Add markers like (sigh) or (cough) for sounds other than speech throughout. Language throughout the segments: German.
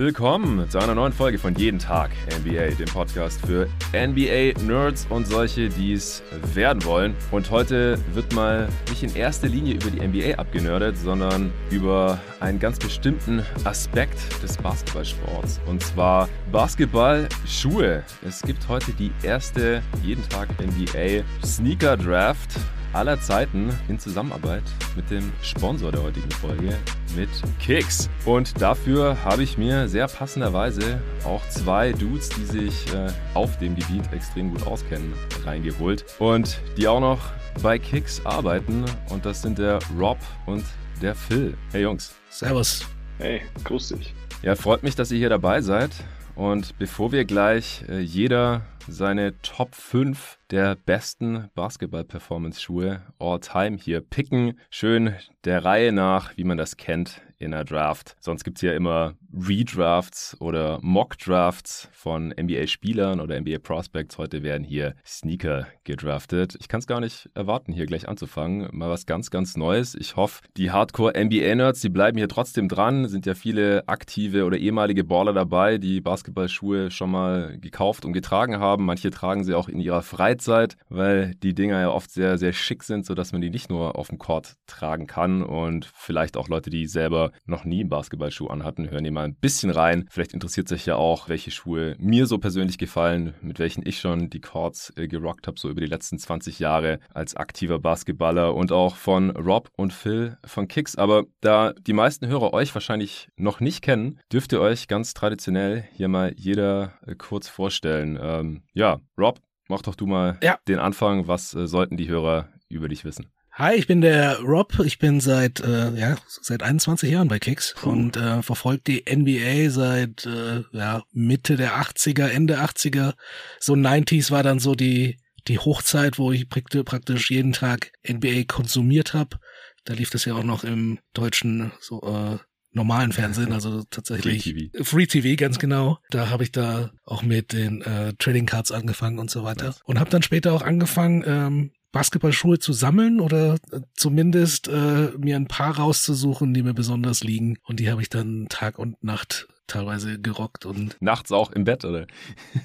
Willkommen zu einer neuen Folge von Jeden Tag NBA, dem Podcast für NBA-Nerds und solche, die es werden wollen. Und heute wird mal nicht in erster Linie über die NBA abgenördet, sondern über einen ganz bestimmten Aspekt des Basketballsports. Und zwar Basketballschuhe. Es gibt heute die erste Jeden Tag NBA Sneaker Draft aller Zeiten in Zusammenarbeit mit dem Sponsor der heutigen Folge, mit Kicks. Und dafür habe ich mir sehr passenderweise auch zwei Dudes, die sich äh, auf dem Gebiet extrem gut auskennen, reingeholt und die auch noch bei Kicks arbeiten. Und das sind der Rob und der Phil. Hey Jungs. Servus. Hey, grüß dich. Ja, freut mich, dass ihr hier dabei seid. Und bevor wir gleich äh, jeder seine Top 5 der besten Basketball-Performance-Schuhe all time hier picken, schön der Reihe nach, wie man das kennt, in der Draft. Sonst gibt es ja immer Redrafts oder Mock-Drafts von NBA-Spielern oder NBA-Prospects. Heute werden hier Sneaker gedraftet. Ich kann es gar nicht erwarten, hier gleich anzufangen. Mal was ganz, ganz Neues. Ich hoffe, die Hardcore-NBA-Nerds, die bleiben hier trotzdem dran. Sind ja viele aktive oder ehemalige Baller dabei, die Basketballschuhe schon mal gekauft und getragen haben. Manche tragen sie auch in ihrer Freizeit, weil die Dinger ja oft sehr, sehr schick sind, sodass man die nicht nur auf dem Court tragen kann. Und vielleicht auch Leute, die selber noch nie einen Basketballschuh anhatten, hören hier mal ein bisschen rein. Vielleicht interessiert sich ja auch, welche Schuhe mir so persönlich gefallen, mit welchen ich schon die Chords äh, gerockt habe, so über die letzten 20 Jahre als aktiver Basketballer und auch von Rob und Phil von Kicks. Aber da die meisten Hörer euch wahrscheinlich noch nicht kennen, dürft ihr euch ganz traditionell hier mal jeder äh, kurz vorstellen. Ähm, ja, Rob, mach doch du mal ja. den Anfang. Was äh, sollten die Hörer über dich wissen? Hi, ich bin der Rob. Ich bin seit äh, ja seit 21 Jahren bei Kicks cool. und äh, verfolgt die NBA seit äh, ja Mitte der 80er, Ende 80er. So 90s war dann so die die Hochzeit, wo ich praktisch jeden Tag NBA konsumiert habe. Da lief das ja auch noch im deutschen so äh, normalen Fernsehen, also tatsächlich Free TV, Free TV ganz genau. Da habe ich da auch mit den äh, Trading Cards angefangen und so weiter nice. und habe dann später auch angefangen ähm, Basketballschuhe zu sammeln oder äh, zumindest äh, mir ein paar rauszusuchen, die mir besonders liegen. Und die habe ich dann Tag und Nacht teilweise gerockt und (laughs) nachts auch im Bett oder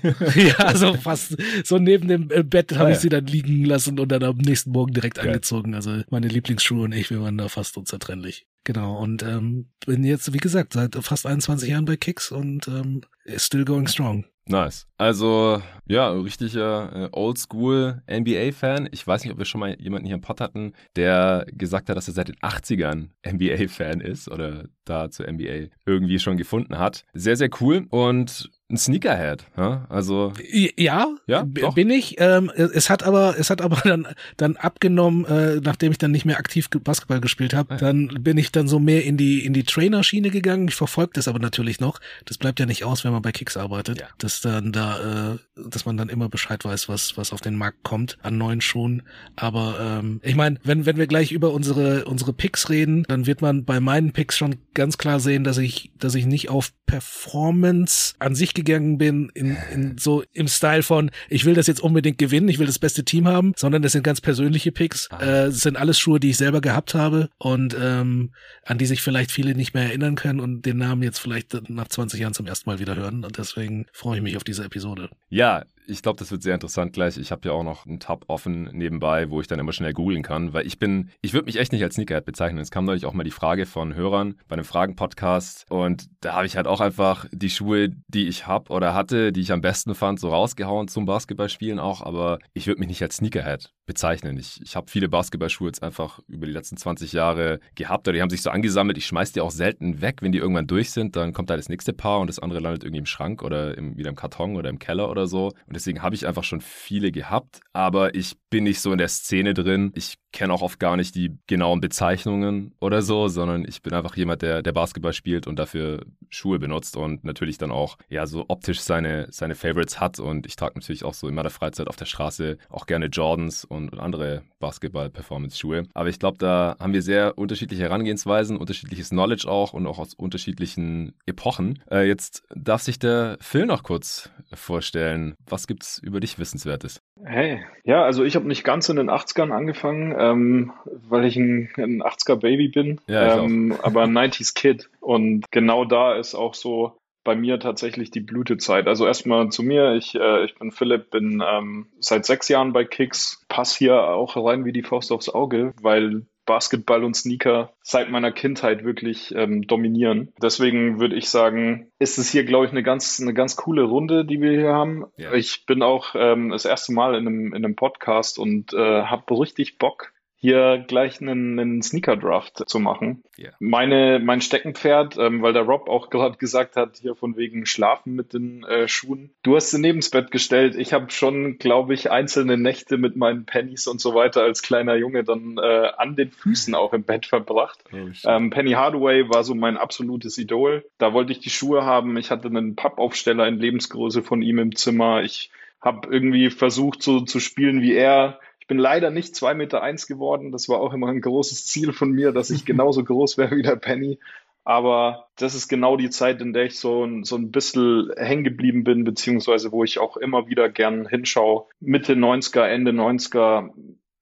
(laughs) ja so fast so neben dem äh, Bett habe ah, ich sie dann liegen lassen und dann am nächsten Morgen direkt ja. angezogen also meine Lieblingsschuhe und ich wir waren da fast unzertrennlich genau und ähm, bin jetzt wie gesagt seit fast 21 Jahren bei Kicks und ähm, still going strong Nice. Also, ja, richtiger äh, Oldschool NBA-Fan. Ich weiß nicht, ob wir schon mal jemanden hier im Pod hatten, der gesagt hat, dass er seit den 80ern NBA-Fan ist oder da zur NBA irgendwie schon gefunden hat. Sehr, sehr cool. Und ein Sneakerhead, ja? Also ja, ja bin ich. Ähm, es hat aber, es hat aber (laughs) dann dann abgenommen, äh, nachdem ich dann nicht mehr aktiv Basketball gespielt habe. Dann bin ich dann so mehr in die in die Trainer-Schiene gegangen. Ich verfolge das aber natürlich noch. Das bleibt ja nicht aus, wenn man bei Kicks arbeitet, ja. dass dann da, äh, dass man dann immer Bescheid weiß, was was auf den Markt kommt an neuen Schuhen. Aber ähm, ich meine, wenn wenn wir gleich über unsere unsere Picks reden, dann wird man bei meinen Picks schon ganz klar sehen, dass ich dass ich nicht auf Performance an sich gegangen bin, in, in so im Style von, ich will das jetzt unbedingt gewinnen, ich will das beste Team haben, sondern das sind ganz persönliche Picks. Ah. Äh, das sind alles Schuhe, die ich selber gehabt habe und ähm, an die sich vielleicht viele nicht mehr erinnern können und den Namen jetzt vielleicht nach 20 Jahren zum ersten Mal wieder hören. Und deswegen freue ich mich auf diese Episode. Ja, ich glaube, das wird sehr interessant gleich. Ich habe ja auch noch einen Tab offen nebenbei, wo ich dann immer schnell googeln kann, weil ich bin, ich würde mich echt nicht als Sneakerhead bezeichnen. Es kam neulich auch mal die Frage von Hörern bei einem Fragen-Podcast und da habe ich halt auch einfach die Schuhe, die ich habe oder hatte, die ich am besten fand, so rausgehauen zum Basketballspielen auch, aber ich würde mich nicht als Sneakerhead bezeichnen. Ich, ich habe viele Basketballschuhe jetzt einfach über die letzten 20 Jahre gehabt oder die haben sich so angesammelt. Ich schmeiß die auch selten weg, wenn die irgendwann durch sind, dann kommt da das nächste Paar und das andere landet irgendwie im Schrank oder im, wieder im Karton oder im Keller oder so. Und deswegen habe ich einfach schon viele gehabt, aber ich bin nicht so in der Szene drin. Ich kenne auch oft gar nicht die genauen Bezeichnungen oder so, sondern ich bin einfach jemand, der, der Basketball spielt und dafür Schuhe benutzt und natürlich dann auch ja so optisch seine, seine Favorites hat. Und ich trage natürlich auch so in meiner Freizeit auf der Straße auch gerne Jordans und, andere Basketball-Performance-Schuhe. Aber ich glaube, da haben wir sehr unterschiedliche Herangehensweisen, unterschiedliches Knowledge auch und auch aus unterschiedlichen Epochen. Äh, jetzt darf sich der Phil noch kurz vorstellen. Was gibt's über dich Wissenswertes? Hey, ja, also ich habe nicht ganz in den 80ern angefangen, ähm, weil ich ein, ein 80er Baby bin, ja, ähm, aber ein 90s Kid. Und genau da ist auch so bei mir tatsächlich die Blütezeit. Also erstmal zu mir. Ich, äh, ich bin Philipp, bin ähm, seit sechs Jahren bei Kicks. Pass hier auch rein wie die Faust aufs Auge, weil Basketball und Sneaker seit meiner Kindheit wirklich ähm, dominieren. Deswegen würde ich sagen, ist es hier, glaube ich, eine ganz, eine ganz coole Runde, die wir hier haben. Ja. Ich bin auch ähm, das erste Mal in einem, in einem Podcast und äh, habe richtig Bock, hier gleich einen, einen Sneaker-Draft zu machen. Yeah. Meine, mein Steckenpferd, ähm, weil der Rob auch (laughs) gerade gesagt hat, hier von wegen Schlafen mit den äh, Schuhen. Du hast sie neben das Bett gestellt. Ich habe schon, glaube ich, einzelne Nächte mit meinen Pennies und so weiter als kleiner Junge dann äh, an den Füßen auch im Bett verbracht. Oh, ähm, Penny Hardaway war so mein absolutes Idol. Da wollte ich die Schuhe haben. Ich hatte einen Pappaufsteller in Lebensgröße von ihm im Zimmer. Ich habe irgendwie versucht, so zu spielen wie er ich bin leider nicht zwei Meter eins geworden. Das war auch immer ein großes Ziel von mir, dass ich genauso (laughs) groß wäre wie der Penny. Aber das ist genau die Zeit, in der ich so, so ein bisschen hängen geblieben bin, beziehungsweise wo ich auch immer wieder gern hinschaue. Mitte 90er, Ende 90er,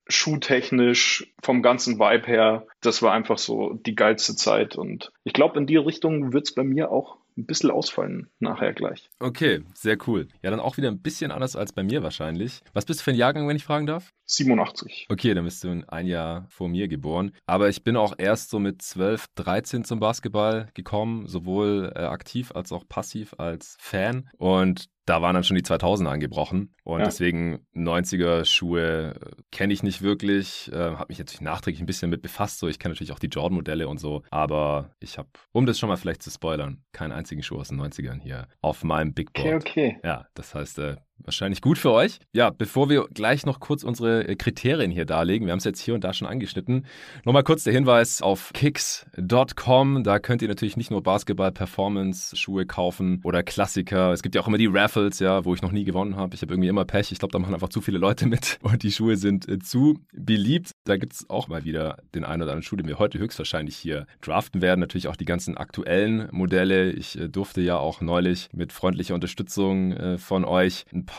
schuhtechnisch, vom ganzen Vibe her. Das war einfach so die geilste Zeit. Und ich glaube, in die Richtung wird es bei mir auch ein bisschen ausfallen nachher gleich. Okay, sehr cool. Ja, dann auch wieder ein bisschen anders als bei mir wahrscheinlich. Was bist du für ein Jahrgang, wenn ich fragen darf? 87. Okay, dann bist du ein Jahr vor mir geboren. Aber ich bin auch erst so mit 12, 13 zum Basketball gekommen, sowohl äh, aktiv als auch passiv als Fan. Und da waren dann schon die 2000er angebrochen und ja. deswegen 90er Schuhe äh, kenne ich nicht wirklich, äh, habe mich natürlich nachträglich ein bisschen mit befasst, so ich kenne natürlich auch die Jordan Modelle und so, aber ich habe, um das schon mal vielleicht zu spoilern, keinen einzigen Schuh aus den 90ern hier auf meinem Big Board. Okay, okay. Ja, das heißt, äh, Wahrscheinlich gut für euch. Ja, bevor wir gleich noch kurz unsere äh, Kriterien hier darlegen, wir haben es jetzt hier und da schon angeschnitten, nochmal kurz der Hinweis auf kicks.com. Da könnt ihr natürlich nicht nur Basketball-Performance-Schuhe kaufen oder Klassiker. Es gibt ja auch immer die Raffles, ja, wo ich noch nie gewonnen habe. Ich habe irgendwie immer Pech. Ich glaube, da machen einfach zu viele Leute mit (laughs) und die Schuhe sind äh, zu beliebt. Da gibt es auch mal wieder den einen oder anderen Schuh, den wir heute höchstwahrscheinlich hier draften werden. Natürlich auch die ganzen aktuellen Modelle. Ich äh, durfte ja auch neulich mit freundlicher Unterstützung von euch ein paar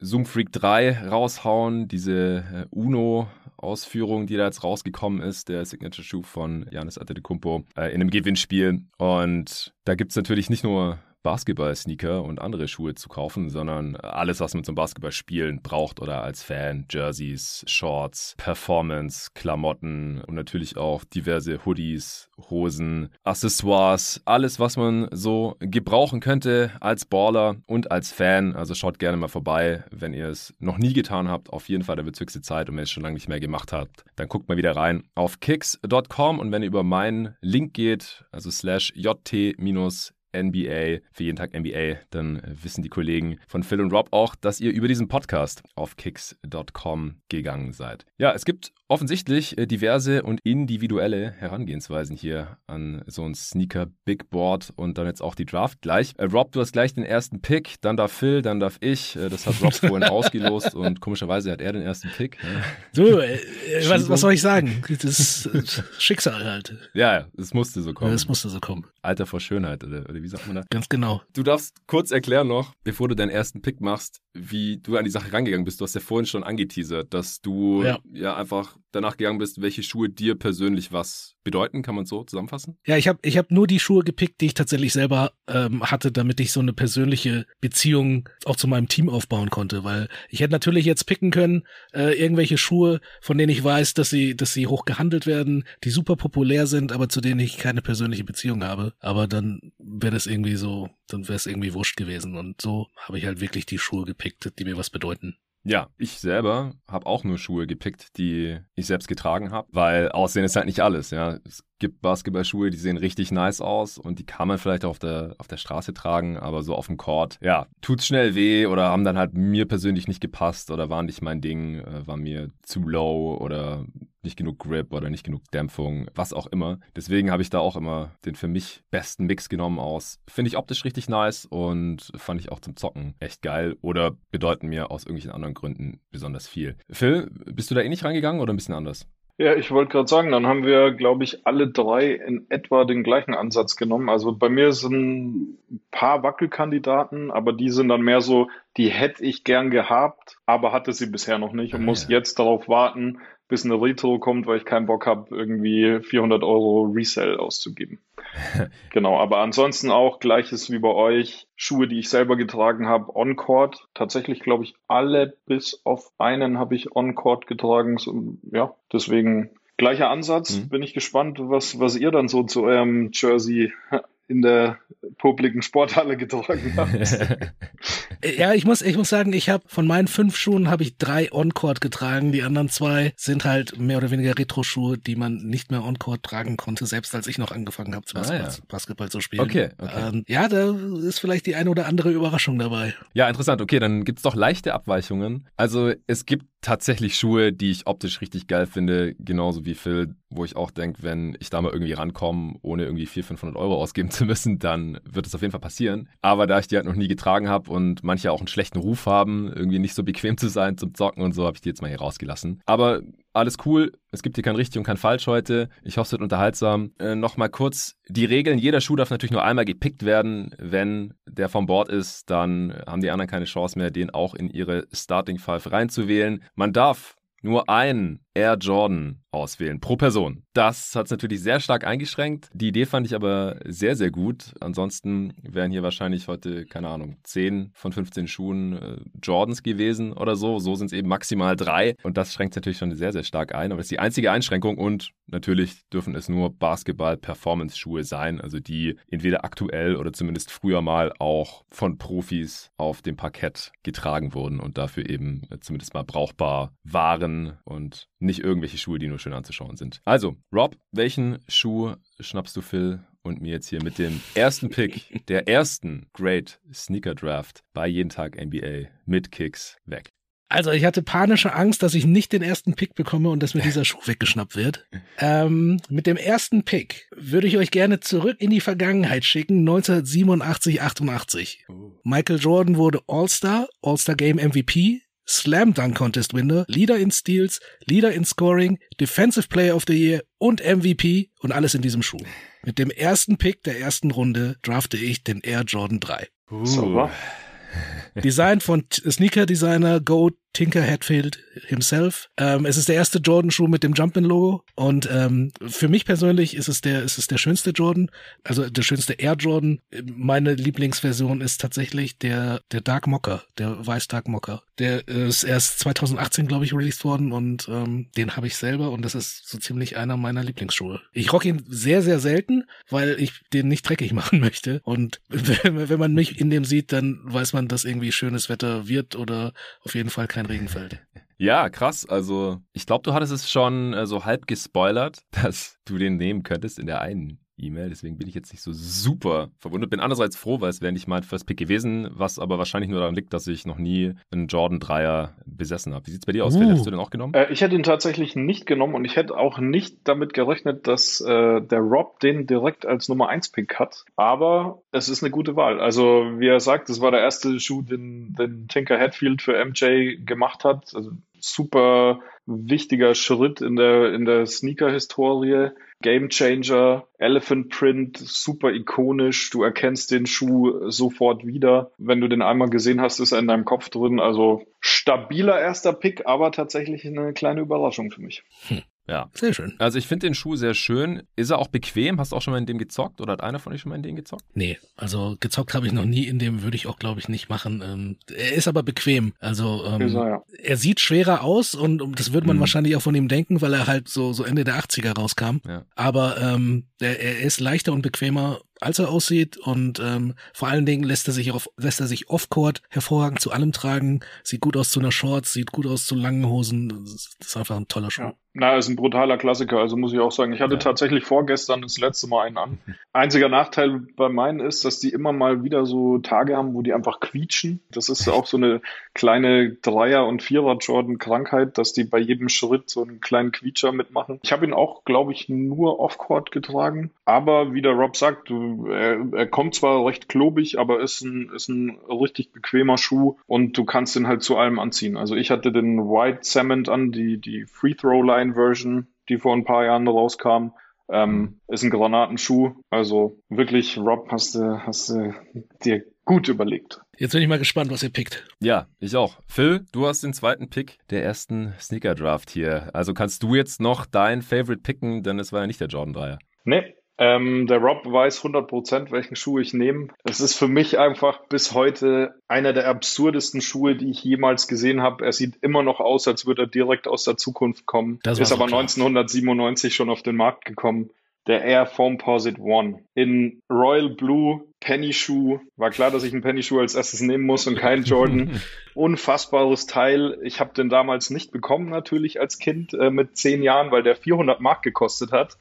Zoom Freak 3 raushauen, diese äh, Uno Ausführung, die da jetzt rausgekommen ist, der Signature Shoe von Janis Antetokounmpo äh, in einem Gewinnspiel. Und da gibt es natürlich nicht nur Basketball-Sneaker und andere Schuhe zu kaufen, sondern alles, was man zum Basketballspielen braucht oder als Fan, Jerseys, Shorts, Performance, Klamotten und natürlich auch diverse Hoodies, Hosen, Accessoires, alles, was man so gebrauchen könnte als Baller und als Fan. Also schaut gerne mal vorbei, wenn ihr es noch nie getan habt. Auf jeden Fall, da wird höchste Zeit und wenn ihr es schon lange nicht mehr gemacht habt, dann guckt mal wieder rein auf kicks.com und wenn ihr über meinen Link geht, also slash jt- NBA, für jeden Tag NBA, dann wissen die Kollegen von Phil und Rob auch, dass ihr über diesen Podcast auf kicks.com gegangen seid. Ja, es gibt offensichtlich äh, diverse und individuelle Herangehensweisen hier an so ein Sneaker Big Board und dann jetzt auch die Draft gleich. Äh, Rob, du hast gleich den ersten Pick, dann darf Phil, dann darf ich. Äh, das hat Rob vorhin (laughs) ausgelost und komischerweise hat er den ersten Pick. Du, äh, was, was, soll ich sagen? Das ist Schicksal halt. Ja, es musste so kommen. Es musste so kommen. Alter vor Schönheit, oder, oder wie sagt man da? Ganz genau. Du darfst kurz erklären noch, bevor du deinen ersten Pick machst, wie du an die Sache rangegangen bist. Du hast ja vorhin schon angeteasert, dass du ja, ja einfach danach gegangen bist, welche Schuhe dir persönlich was bedeuten, kann man so zusammenfassen? Ja, ich habe ich hab nur die Schuhe gepickt, die ich tatsächlich selber ähm, hatte, damit ich so eine persönliche Beziehung auch zu meinem Team aufbauen konnte, weil ich hätte natürlich jetzt picken können, äh, irgendwelche Schuhe, von denen ich weiß, dass sie, dass sie hoch gehandelt werden, die super populär sind, aber zu denen ich keine persönliche Beziehung habe. Aber dann wäre das irgendwie so, dann wäre es irgendwie wurscht gewesen. Und so habe ich halt wirklich die Schuhe gepickt, die mir was bedeuten. Ja, ich selber habe auch nur Schuhe gepickt, die ich selbst getragen habe, weil Aussehen ist halt nicht alles. Ja, es gibt Basketballschuhe, die sehen richtig nice aus und die kann man vielleicht auf der auf der Straße tragen, aber so auf dem Court, ja, tut's schnell weh oder haben dann halt mir persönlich nicht gepasst oder waren nicht mein Ding, äh, war mir zu low oder nicht genug Grip oder nicht genug Dämpfung, was auch immer. Deswegen habe ich da auch immer den für mich besten Mix genommen aus. Finde ich optisch richtig nice und fand ich auch zum Zocken echt geil oder bedeuten mir aus irgendwelchen anderen Gründen besonders viel. Phil, bist du da eh nicht reingegangen oder ein bisschen anders? Ja, ich wollte gerade sagen, dann haben wir, glaube ich, alle drei in etwa den gleichen Ansatz genommen. Also bei mir sind ein paar Wackelkandidaten, aber die sind dann mehr so, die hätte ich gern gehabt, aber hatte sie bisher noch nicht und ah, muss ja. jetzt darauf warten, bis eine Retro kommt, weil ich keinen Bock habe, irgendwie 400 Euro Resell auszugeben. (laughs) genau, aber ansonsten auch gleiches wie bei euch. Schuhe, die ich selber getragen habe, On-Court. Tatsächlich glaube ich alle bis auf einen habe ich On-Court getragen. So, ja, deswegen gleicher Ansatz. Mhm. Bin ich gespannt, was, was ihr dann so zu eurem Jersey in der publiken Sporthalle getragen (laughs) habt. ja, ich muss, ich muss sagen, ich habe von meinen fünf Schuhen habe ich drei On-Court getragen. Die anderen zwei sind halt mehr oder weniger Retro-Schuhe, die man nicht mehr On-Court tragen konnte, selbst als ich noch angefangen habe, ah, ja. Basketball zu spielen. Okay, okay. Ähm, ja, da ist vielleicht die eine oder andere Überraschung dabei. Ja, interessant. Okay, dann gibt's doch leichte Abweichungen. Also es gibt tatsächlich Schuhe, die ich optisch richtig geil finde, genauso wie Phil, wo ich auch denke, wenn ich da mal irgendwie rankomme, ohne irgendwie 400, 500 Euro ausgeben zu müssen, dann wird es auf jeden Fall passieren. Aber da ich die halt noch nie getragen habe und manche auch einen schlechten Ruf haben, irgendwie nicht so bequem zu sein zum Zocken und so, habe ich die jetzt mal hier rausgelassen. Aber alles cool. Es gibt hier kein richtig und kein falsch heute. Ich hoffe, es wird unterhaltsam. Äh, Nochmal kurz die Regeln. Jeder Schuh darf natürlich nur einmal gepickt werden. Wenn der vom Bord ist, dann haben die anderen keine Chance mehr, den auch in ihre Starting Five reinzuwählen. Man darf nur einen Air Jordan auswählen pro Person. Das hat es natürlich sehr stark eingeschränkt. Die Idee fand ich aber sehr, sehr gut. Ansonsten wären hier wahrscheinlich heute, keine Ahnung, 10 von 15 Schuhen äh, Jordans gewesen oder so. So sind es eben maximal drei. Und das schränkt natürlich schon sehr, sehr stark ein. Aber das ist die einzige Einschränkung. Und natürlich dürfen es nur Basketball-Performance-Schuhe sein. Also die entweder aktuell oder zumindest früher mal auch von Profis auf dem Parkett getragen wurden und dafür eben äh, zumindest mal brauchbar waren und nicht irgendwelche Schuhe, die nur schön anzuschauen sind. Also, Rob, welchen Schuh schnappst du Phil und mir jetzt hier mit dem ersten Pick (laughs) der ersten Great Sneaker Draft bei Jeden Tag NBA mit Kicks weg? Also ich hatte panische Angst, dass ich nicht den ersten Pick bekomme und dass mir dieser Schuh weggeschnappt wird. Ähm, mit dem ersten Pick würde ich euch gerne zurück in die Vergangenheit schicken, 1987, 88. Michael Jordan wurde All-Star, All-Star Game MVP, Slam Dunk Contest Winner, Leader in Steals, Leader in Scoring, Defensive Player of the Year und MVP und alles in diesem Schuh. Mit dem ersten Pick der ersten Runde drafte ich den Air Jordan 3. Uh. Design von Sneaker Designer Go Tinker Hatfield himself. Ähm, es ist der erste Jordan-Schuh mit dem Jumpin-Logo und ähm, für mich persönlich ist es der ist es der schönste Jordan, also der schönste Air Jordan. Meine Lieblingsversion ist tatsächlich der der Dark Mocker, der Weiß Dark Mocker. Der ist erst 2018 glaube ich released worden und ähm, den habe ich selber und das ist so ziemlich einer meiner Lieblingsschuhe. Ich rock ihn sehr sehr selten, weil ich den nicht dreckig (laughs) machen möchte und (laughs) wenn man mich in dem sieht, dann weiß man, dass irgendwie schönes Wetter wird oder auf jeden Fall kein kein Regen fällt. Ja, krass. Also, ich glaube, du hattest es schon äh, so halb gespoilert, (laughs) dass du den nehmen könntest in der einen E-Mail. Deswegen bin ich jetzt nicht so super verwundert. Bin andererseits froh, weil es wäre nicht mein First Pick gewesen, was aber wahrscheinlich nur daran liegt, dass ich noch nie einen Jordan Dreier besessen habe. Wie sieht es bei dir aus? Uh. Hättest du den auch genommen? Äh, ich hätte ihn tatsächlich nicht genommen und ich hätte auch nicht damit gerechnet, dass äh, der Rob den direkt als Nummer 1 Pick hat. Aber es ist eine gute Wahl. Also, wie er sagt, das war der erste Schuh, den, den Tinker Hatfield für MJ gemacht hat. Also super wichtiger Schritt in der, in der Sneaker-Historie. Game Changer, Elephant Print, super ikonisch. Du erkennst den Schuh sofort wieder. Wenn du den einmal gesehen hast, ist er in deinem Kopf drin. Also stabiler erster Pick, aber tatsächlich eine kleine Überraschung für mich. Hm. Ja. Sehr schön. Also ich finde den Schuh sehr schön. Ist er auch bequem? Hast du auch schon mal in dem gezockt oder hat einer von euch schon mal in dem gezockt? Nee, also gezockt habe ich noch nie in dem, würde ich auch glaube ich nicht machen. Ähm, er ist aber bequem. Also ähm, er, ja. er, sieht schwerer aus und, und das würde man mhm. wahrscheinlich auch von ihm denken, weil er halt so, so Ende der 80er rauskam. Ja. Aber ähm, er, er ist leichter und bequemer als er aussieht und ähm, vor allen Dingen lässt er sich auf, lässt er sich off-court hervorragend zu allem tragen, sieht gut aus zu einer Shorts, sieht gut aus zu langen Hosen, das ist einfach ein toller Schuh. Ja. Na, ist ein brutaler Klassiker, also muss ich auch sagen. Ich hatte ja. tatsächlich vorgestern das letzte Mal einen an. (laughs) Einziger Nachteil bei meinen ist, dass die immer mal wieder so Tage haben, wo die einfach quietschen. Das ist auch so eine kleine Dreier- und Vierer-Jordan-Krankheit, dass die bei jedem Schritt so einen kleinen Quietscher mitmachen. Ich habe ihn auch, glaube ich, nur off-court getragen. Aber wie der Rob sagt, er, er kommt zwar recht klobig, aber ist ein, ist ein richtig bequemer Schuh und du kannst ihn halt zu allem anziehen. Also ich hatte den White Cement an, die, die Free-Throw-Line Version, die vor ein paar Jahren rauskam. Ähm, ist ein Granatenschuh. Also wirklich, Rob, hast du, hast du dir gut überlegt. Jetzt bin ich mal gespannt, was ihr pickt. Ja, ich auch. Phil, du hast den zweiten Pick der ersten Sneaker Draft hier. Also kannst du jetzt noch dein Favorite picken, denn es war ja nicht der Jordan 3er. Nee, ähm, der Rob weiß 100%, welchen Schuh ich nehme. Es ist für mich einfach bis heute einer der absurdesten Schuhe, die ich jemals gesehen habe. Er sieht immer noch aus, als würde er direkt aus der Zukunft kommen. Das ist aber klar. 1997 schon auf den Markt gekommen der Air Foamposite One in Royal Blue Penny Shoe. War klar, dass ich einen Penny Shoe als erstes nehmen muss und keinen Jordan. (laughs) Unfassbares Teil. Ich habe den damals nicht bekommen, natürlich als Kind äh, mit zehn Jahren, weil der 400 Mark gekostet hat.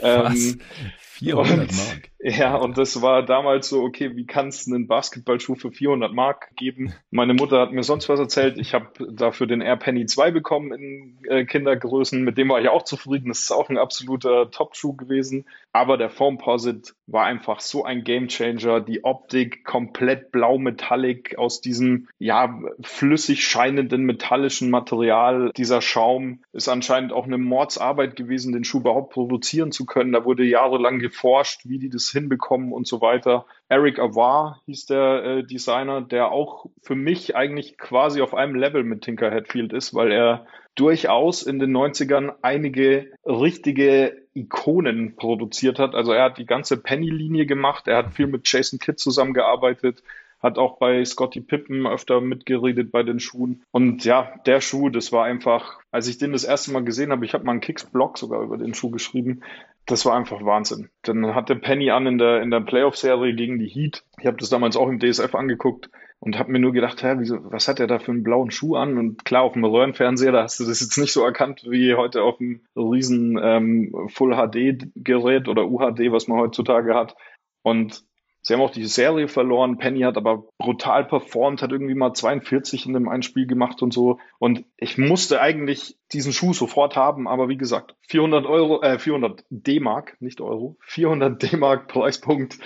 Was? Ähm, 400 und, Mark. Ja, und das war damals so, okay, wie kannst du einen Basketballschuh für 400 Mark geben? Meine Mutter hat mir sonst was erzählt. Ich habe dafür den Air Penny 2 bekommen in äh, Kindergrößen. Mit dem war ich auch zufrieden. Das ist auch ein absoluter Top-Schuh gewesen. Aber der Foamposite war einfach so ein Gamechanger. Die Optik komplett blau metallic aus diesem, ja, flüssig scheinenden metallischen Material. Dieser Schaum ist anscheinend auch eine Mordsarbeit gewesen, den Schuh überhaupt produzieren zu können. Da wurde jahrelang geforscht, wie die das hinbekommen und so weiter. Eric Avar hieß der äh, Designer, der auch für mich eigentlich quasi auf einem Level mit Tinker Hatfield ist, weil er durchaus in den 90ern einige richtige Ikonen produziert hat. Also er hat die ganze Penny-Linie gemacht, er hat viel mit Jason Kidd zusammengearbeitet, hat auch bei Scotty Pippen öfter mitgeredet bei den Schuhen. Und ja, der Schuh, das war einfach, als ich den das erste Mal gesehen habe, ich habe mal einen Kicks-Blog sogar über den Schuh geschrieben, das war einfach Wahnsinn. Dann hatte Penny an in der, in der Playoff-Serie gegen die Heat. Ich habe das damals auch im DSF angeguckt und habe mir nur gedacht, hä, wieso, was hat er da für einen blauen Schuh an? Und klar, auf dem Röhrenfernseher, da hast du das jetzt nicht so erkannt wie heute auf dem riesen ähm, Full-HD-Gerät oder UHD, was man heutzutage hat. Und Sie haben auch die Serie verloren. Penny hat aber brutal performt, hat irgendwie mal 42 in dem einen Spiel gemacht und so. Und ich musste eigentlich diesen Schuh sofort haben, aber wie gesagt, 400 Euro, äh, 400 D-Mark, nicht Euro, 400 D-Mark Preispunkt.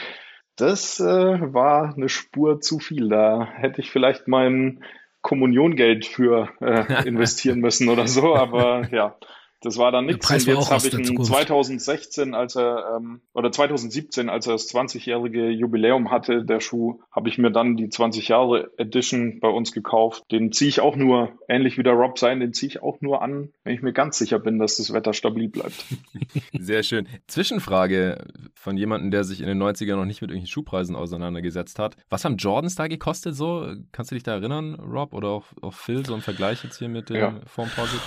Das äh, war eine Spur zu viel. Da hätte ich vielleicht mein Kommuniongeld für äh, (laughs) investieren müssen oder so, aber ja. Das war dann nichts. Und jetzt habe ich ihn 2016, als er, ähm, oder 2017, als er das 20-jährige Jubiläum hatte, der Schuh, habe ich mir dann die 20 Jahre Edition bei uns gekauft. Den ziehe ich auch nur, ähnlich wie der Rob sein, den ziehe ich auch nur an, wenn ich mir ganz sicher bin, dass das Wetter stabil bleibt. (laughs) Sehr schön. Zwischenfrage von jemandem, der sich in den 90ern noch nicht mit irgendwelchen Schuhpreisen auseinandergesetzt hat. Was haben Jordans da gekostet so? Kannst du dich da erinnern, Rob, oder auch, auch Phil, so ein Vergleich jetzt hier mit dem ja. Formposit?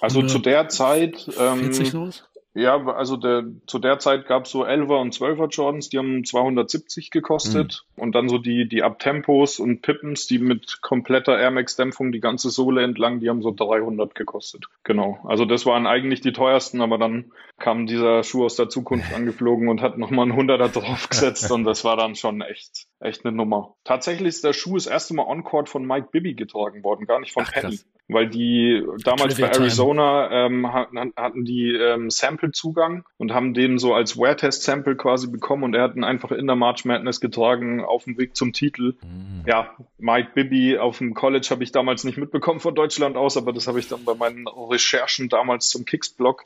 Also zu der Zeit. Ähm, 40 los? Ja, also der, zu der Zeit gab es so 11er und 12er Jordans, die haben 270 gekostet. Mhm. Und dann so die, die Abtempos und Pippens, die mit kompletter Air Max Dämpfung die ganze Sohle entlang, die haben so 300 gekostet. Genau. Also das waren eigentlich die teuersten, aber dann kam dieser Schuh aus der Zukunft (laughs) angeflogen und hat nochmal einen 100er draufgesetzt und das war dann schon echt, echt eine Nummer. Tatsächlich ist der Schuh das erste Mal on-court von Mike Bibby getragen worden, gar nicht von Ach, Penny. Weil die damals bei Arizona ähm, hatten die ähm, Sample-Zugang und haben den so als Wear-Test-Sample quasi bekommen und er hat ihn einfach in der March Madness getragen auf dem Weg zum Titel. Mhm. Ja, Mike Bibby auf dem College habe ich damals nicht mitbekommen von Deutschland aus, aber das habe ich dann bei meinen Recherchen damals zum Kicks-Blog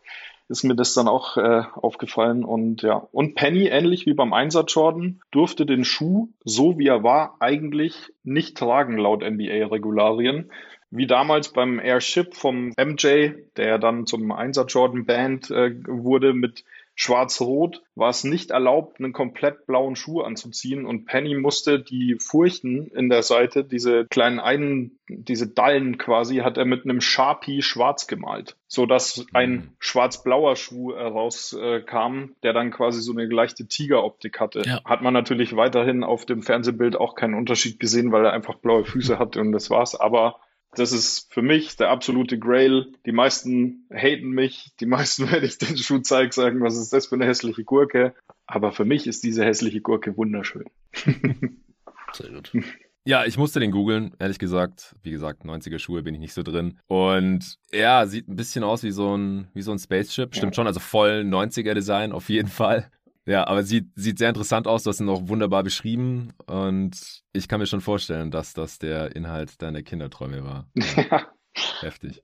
ist mir das dann auch äh, aufgefallen und ja. Und Penny, ähnlich wie beim Einsatz Jordan, durfte den Schuh, so wie er war, eigentlich nicht tragen laut NBA-Regularien wie damals beim Airship vom MJ, der dann zum Einsatz Jordan Band äh, wurde mit Schwarz-Rot, war es nicht erlaubt, einen komplett blauen Schuh anzuziehen und Penny musste die Furchen in der Seite, diese kleinen einen, diese Dallen quasi, hat er mit einem Sharpie schwarz gemalt, so dass ein mhm. schwarz-blauer Schuh rauskam, äh, der dann quasi so eine leichte Tigeroptik hatte. Ja. Hat man natürlich weiterhin auf dem Fernsehbild auch keinen Unterschied gesehen, weil er einfach blaue Füße hatte und das war's, aber das ist für mich der absolute Grail. Die meisten haten mich. Die meisten, (laughs) wenn ich den Schuh zeige, sagen, was ist das für eine hässliche Gurke. Aber für mich ist diese hässliche Gurke wunderschön. (laughs) Sehr gut. Ja, ich musste den googeln, ehrlich gesagt. Wie gesagt, 90er Schuhe bin ich nicht so drin. Und ja, sieht ein bisschen aus wie so ein, wie so ein Spaceship. Stimmt ja. schon, also voll 90er Design auf jeden (laughs) Fall. Ja, aber sieht, sieht sehr interessant aus. Du hast ihn auch wunderbar beschrieben. Und ich kann mir schon vorstellen, dass das der Inhalt deiner Kinderträume war. (laughs) Ja. Heftig.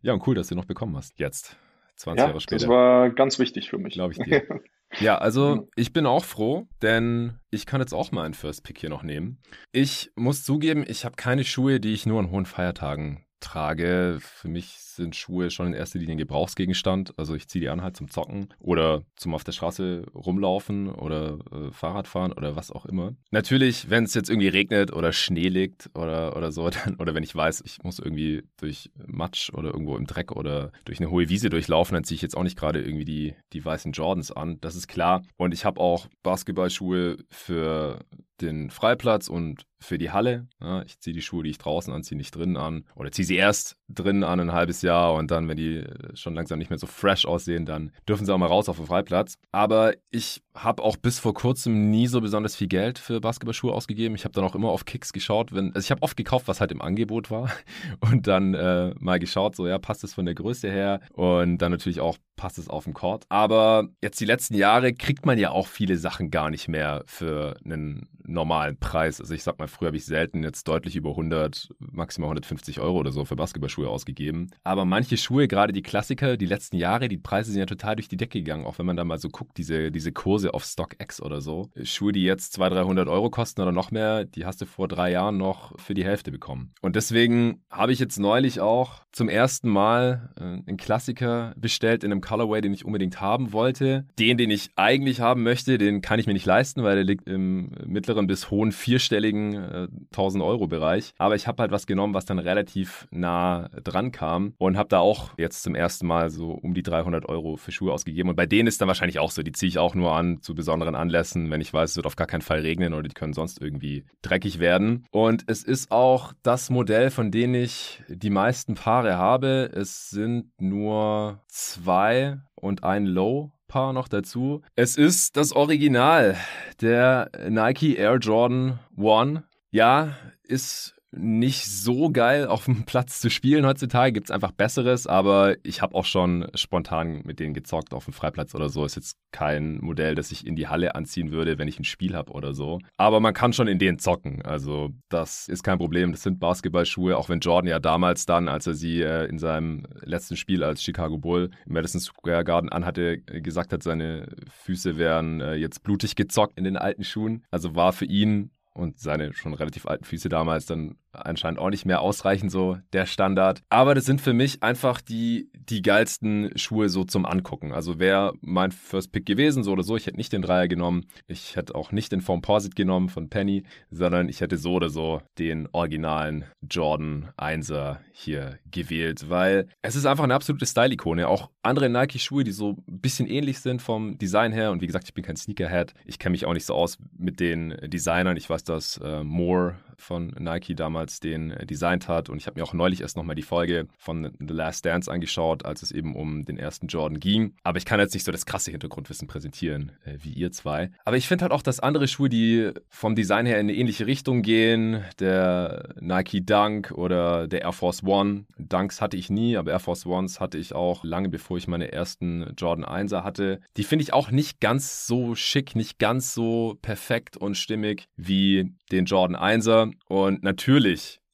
Ja, und cool, dass du noch bekommen hast. Jetzt. 20 ja, Jahre später. Das war ganz wichtig für mich. Glaube ich dir. (laughs) Ja, also ich bin auch froh, denn ich kann jetzt auch mal einen First Pick hier noch nehmen. Ich muss zugeben, ich habe keine Schuhe, die ich nur an hohen Feiertagen trage. Für mich sind Schuhe schon in erster Linie ein Gebrauchsgegenstand. Also ich ziehe die an halt zum Zocken oder zum auf der Straße rumlaufen oder äh, Fahrrad fahren oder was auch immer. Natürlich, wenn es jetzt irgendwie regnet oder Schnee liegt oder, oder so, (laughs) dann, oder wenn ich weiß, ich muss irgendwie durch Matsch oder irgendwo im Dreck oder durch eine hohe Wiese durchlaufen, dann ziehe ich jetzt auch nicht gerade irgendwie die, die weißen Jordans an. Das ist klar. Und ich habe auch Basketballschuhe für den Freiplatz und für die Halle. Ja, ich ziehe die Schuhe, die ich draußen anziehe, nicht drinnen an. Oder ziehe sie erst drinnen an, ein halbes Jahr. Und dann, wenn die äh, schon langsam nicht mehr so fresh aussehen, dann dürfen sie auch mal raus auf den Freiplatz. Aber ich habe auch bis vor kurzem nie so besonders viel Geld für Basketballschuhe ausgegeben. Ich habe dann auch immer auf Kicks geschaut. Wenn, also ich habe oft gekauft, was halt im Angebot war. (laughs) Und dann äh, mal geschaut, so ja, passt es von der Größe her. Und dann natürlich auch, passt es auf den Court. Aber jetzt die letzten Jahre kriegt man ja auch viele Sachen gar nicht mehr für einen normalen Preis. Also ich sag mal, früher habe ich selten jetzt deutlich über 100, maximal 150 Euro oder so für Basketballschuhe ausgegeben. Aber manche Schuhe, gerade die Klassiker, die letzten Jahre, die Preise sind ja total durch die Decke gegangen. Auch wenn man da mal so guckt, diese, diese Kurse auf StockX oder so. Schuhe, die jetzt 200, 300 Euro kosten oder noch mehr, die hast du vor drei Jahren noch für die Hälfte bekommen. Und deswegen habe ich jetzt neulich auch zum ersten Mal äh, einen Klassiker bestellt in einem Colorway, den ich unbedingt haben wollte. Den, den ich eigentlich haben möchte, den kann ich mir nicht leisten, weil der liegt im mittleren bis hohen vierstelligen äh, 1000 Euro Bereich. Aber ich habe halt was genommen, was dann relativ nah dran kam und habe da auch jetzt zum ersten Mal so um die 300 Euro für Schuhe ausgegeben. Und bei denen ist dann wahrscheinlich auch so, die ziehe ich auch nur an zu besonderen Anlässen, wenn ich weiß, es wird auf gar keinen Fall regnen oder die können sonst irgendwie dreckig werden. Und es ist auch das Modell, von dem ich die meisten Paare habe. Es sind nur zwei und ein Low noch dazu. Es ist das Original, der Nike Air Jordan 1. Ja, ist nicht so geil auf dem (laughs) Platz zu spielen heutzutage. Gibt es einfach Besseres, aber ich habe auch schon spontan mit denen gezockt auf dem Freiplatz oder so. Ist jetzt kein Modell, das ich in die Halle anziehen würde, wenn ich ein Spiel habe oder so. Aber man kann schon in denen zocken. Also das ist kein Problem. Das sind Basketballschuhe, auch wenn Jordan ja damals dann, als er sie äh, in seinem letzten Spiel als Chicago Bull im Madison Square Garden anhatte, gesagt hat, seine Füße wären äh, jetzt blutig gezockt in den alten Schuhen. Also war für ihn und seine schon relativ alten Füße damals dann anscheinend auch nicht mehr ausreichend so der Standard. Aber das sind für mich einfach die, die geilsten Schuhe so zum Angucken. Also wäre mein First Pick gewesen, so oder so. Ich hätte nicht den Dreier genommen. Ich hätte auch nicht den Formposit genommen von Penny, sondern ich hätte so oder so den originalen Jordan 1er hier gewählt, weil es ist einfach eine absolute Style-Ikone. Auch andere Nike-Schuhe, die so ein bisschen ähnlich sind vom Design her. Und wie gesagt, ich bin kein Sneakerhead. Ich kenne mich auch nicht so aus mit den Designern. Ich weiß, dass äh, Moore von Nike damals den äh, designt hat. Und ich habe mir auch neulich erst nochmal die Folge von The Last Dance angeschaut, als es eben um den ersten Jordan ging. Aber ich kann jetzt nicht so das krasse Hintergrundwissen präsentieren äh, wie ihr zwei. Aber ich finde halt auch, dass andere Schuhe, die vom Design her in eine ähnliche Richtung gehen, der Nike Dunk oder der Air Force One. Dunks hatte ich nie, aber Air Force Ones hatte ich auch lange bevor ich meine ersten Jordan 1er hatte. Die finde ich auch nicht ganz so schick, nicht ganz so perfekt und stimmig wie den Jordan 1er. Und natürlich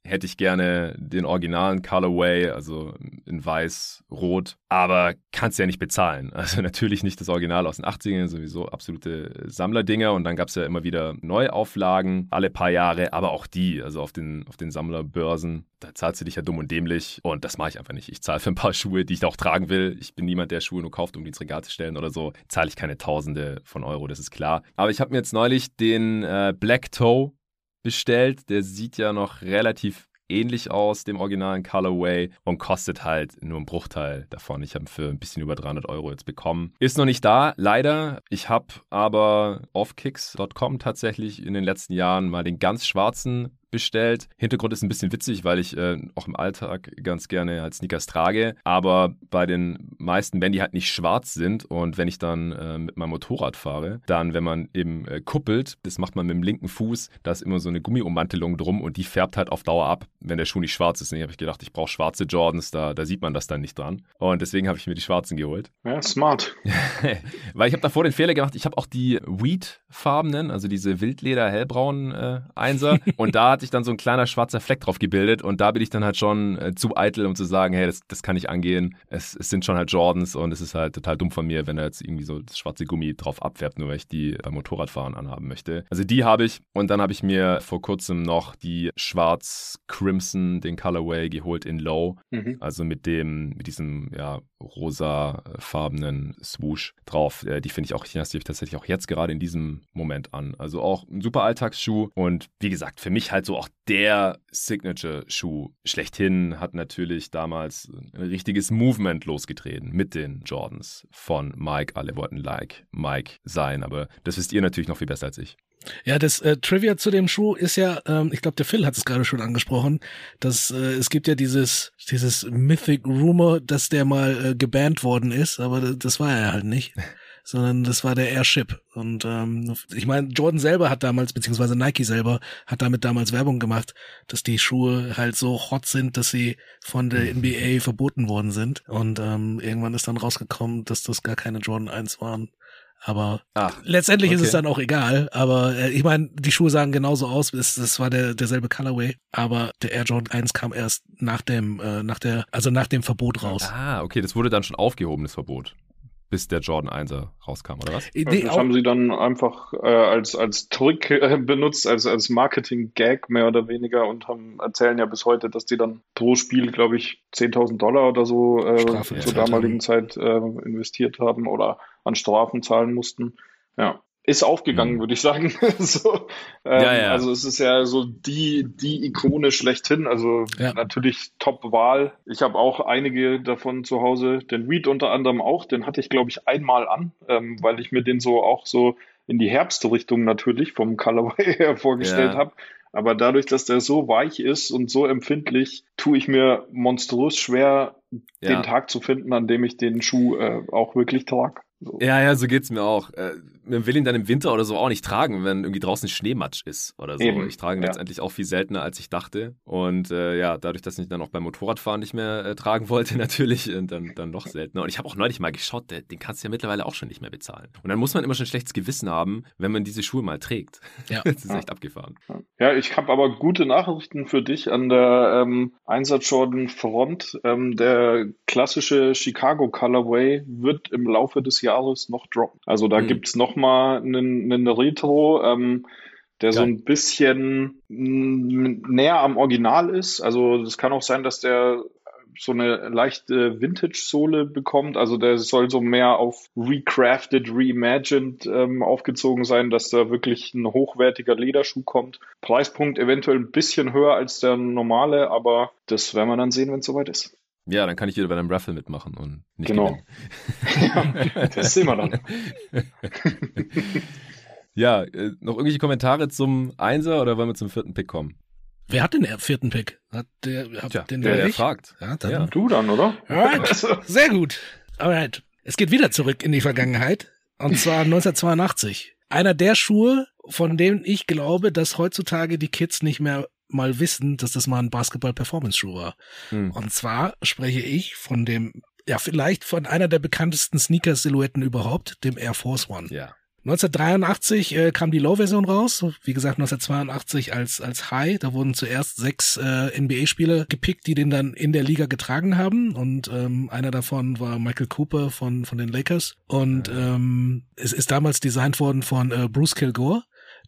hätte ich gerne den originalen Colorway, also in weiß-rot, aber kannst ja nicht bezahlen. (laughs) Also natürlich nicht das Original aus den 80ern, sowieso absolute Sammlerdinger und dann gab es ja immer wieder Neuauflagen, alle paar Jahre, aber auch die, also auf den, auf den Sammlerbörsen, da zahlst du dich ja dumm und dämlich und das mache ich einfach nicht. Ich zahle für ein paar (laughs) Schuhe, die ich auch tragen will. Ich bin niemand, der Schuhe nur kauft, um die ins Regal zu stellen oder so. Zahle ich keine Tausende von Euro, das ist klar. Aber ich habe mir jetzt neulich den äh, Black Toe bestellt. Der sieht ja noch relativ ähnlich aus dem originalen Colorway und kostet halt nur einen Bruchteil davon. Ich habe für ein bisschen über 300 Euro jetzt bekommen. Ist noch nicht da, leider. Ich habe aber auf kicks.com tatsächlich in den letzten Jahren mal den ganz schwarzen bestellt. Hintergrund ist ein bisschen witzig, weil ich äh, auch im Alltag ganz gerne halt Sneakers trage. Aber bei den meisten, wenn die halt nicht schwarz sind und wenn ich dann äh, mit meinem Motorrad fahre, dann, wenn man eben äh, kuppelt, das macht man mit dem linken Fuß, da ist immer so eine Gummiummantelung drum und die färbt halt auf Dauer ab, wenn der Schuh nicht schwarz ist. Und ich habe ich gedacht, ich brauche schwarze Jordans, da, da sieht man das dann nicht dran. Und deswegen habe ich mir die schwarzen geholt. Ja, smart. (laughs) weil ich habe davor den Fehler gemacht, ich habe auch die Weed-farbenen, also diese Wildleder hellbraunen äh, Einser (laughs) und da hat sich dann so ein kleiner schwarzer Fleck drauf gebildet und da bin ich dann halt schon äh, zu eitel, um zu sagen, hey, das, das kann ich angehen. Es, es sind schon halt Jordans und es ist halt total dumm von mir, wenn er jetzt irgendwie so das schwarze Gummi drauf abfärbt, nur weil ich die beim Motorradfahren anhaben möchte. Also die habe ich und dann habe ich mir vor kurzem noch die schwarz-crimson, den Colorway geholt in Low. Mhm. Also mit dem, mit diesem, ja, rosafarbenen Swoosh drauf. Äh, die finde ich auch, die habe ich tatsächlich auch jetzt gerade in diesem Moment an. Also auch ein super Alltagsschuh und wie gesagt, für mich halt so auch der Signature-Schuh schlechthin hat natürlich damals ein richtiges Movement losgetreten mit den Jordans von Mike. Alle wollten like Mike sein, aber das wisst ihr natürlich noch viel besser als ich. Ja, das äh, Trivia zu dem Schuh ist ja, ähm, ich glaube, der Phil hat es gerade schon angesprochen, dass äh, es gibt ja dieses dieses Mythic Rumor, dass der mal äh, gebannt worden ist, aber das war er halt nicht, (laughs) sondern das war der Airship. Und ähm, ich meine, Jordan selber hat damals, beziehungsweise Nike selber hat damit damals Werbung gemacht, dass die Schuhe halt so hot sind, dass sie von der NBA verboten worden sind. Und ähm, irgendwann ist dann rausgekommen, dass das gar keine Jordan 1 waren. Aber Ach, letztendlich okay. ist es dann auch egal. Aber äh, ich meine, die Schuhe sahen genauso aus. Es, das war der derselbe Colorway. Aber der Air Jordan 1 kam erst nach dem, äh, nach der, also nach dem Verbot raus. Ah, okay, das wurde dann schon aufgehoben, das Verbot bis der Jordan 1er rauskam, oder was? Nee, das haben sie dann einfach äh, als, als Trick äh, benutzt, als, als Marketing-Gag mehr oder weniger und haben, erzählen ja bis heute, dass die dann pro Spiel, glaube ich, 10.000 Dollar oder so äh, Strafe, zur damaligen Zeit äh, investiert haben oder an Strafen zahlen mussten. Ja ist aufgegangen, mhm. würde ich sagen. (laughs) so, ähm, ja, ja. Also es ist ja so die, die Ikone schlechthin. Also ja. natürlich Top-Wahl. Ich habe auch einige davon zu Hause. Den Weed unter anderem auch. Den hatte ich, glaube ich, einmal an, ähm, weil ich mir den so auch so in die Herbstrichtung natürlich vom Colorway (laughs) her vorgestellt habe. Aber dadurch, dass der so weich ist und so empfindlich, tue ich mir monströs schwer, den Tag zu finden, an dem ich den Schuh äh, auch wirklich trage. So. Ja, ja, so geht's mir auch. Äh, man will ihn dann im Winter oder so auch nicht tragen, wenn irgendwie draußen Schneematsch ist oder so. Eben. Ich trage ihn ja. letztendlich auch viel seltener, als ich dachte. Und äh, ja, dadurch, dass ich ihn dann auch beim Motorradfahren nicht mehr äh, tragen wollte, (laughs) natürlich, und dann, dann noch seltener. Und ich habe auch neulich mal geschaut, der, den kannst du ja mittlerweile auch schon nicht mehr bezahlen. Und dann muss man immer schon schlechtes Gewissen haben, wenn man diese Schuhe mal trägt. Ja. (laughs) das ist ja. echt abgefahren. Ja, ich habe aber gute Nachrichten für dich an der ähm, Einsatz Jordan Front. Ähm, der klassische Chicago Colorway wird im Laufe des Jahres noch droppen. Also da mhm. gibt's noch mal einen, einen Retro, ähm, der Geil. so ein bisschen näher am Original ist. Also es kann auch sein, dass der so eine leichte Vintage-Sohle bekommt. Also der soll so mehr auf recrafted, reimagined ähm, aufgezogen sein, dass da wirklich ein hochwertiger Lederschuh kommt. Preispunkt eventuell ein bisschen höher als der normale, aber das werden wir dann sehen, wenn es soweit ist. Ja, dann kann ich wieder bei einem Raffle mitmachen und nicht Genau. ja, (laughs) das sehen wir dann. (laughs) ja, äh, noch irgendwelche Kommentare zum Einser oder wollen wir zum vierten Pick kommen? Wer hat den vierten Pick? Hat der, hat Tja, den der, der fragt. Ja, dann ja. Du dann, oder? Alright, sehr gut. Alright. Es geht wieder zurück in die Vergangenheit. Und zwar (laughs) 1982. Einer der Schuhe, von denen ich glaube, dass heutzutage die Kids nicht mehr mal wissen, dass das mal ein Basketball-Performance-Schuh war. Hm. Und zwar spreche ich von dem, ja, vielleicht von einer der bekanntesten Sneaker-Silhouetten überhaupt, dem Air Force One. Ja. 1983 äh, kam die Low-Version raus, wie gesagt 1982 als als High. Da wurden zuerst sechs äh, NBA-Spieler gepickt, die den dann in der Liga getragen haben und ähm, einer davon war Michael Cooper von von den Lakers und ähm, es ist damals designt worden von äh, Bruce Kilgore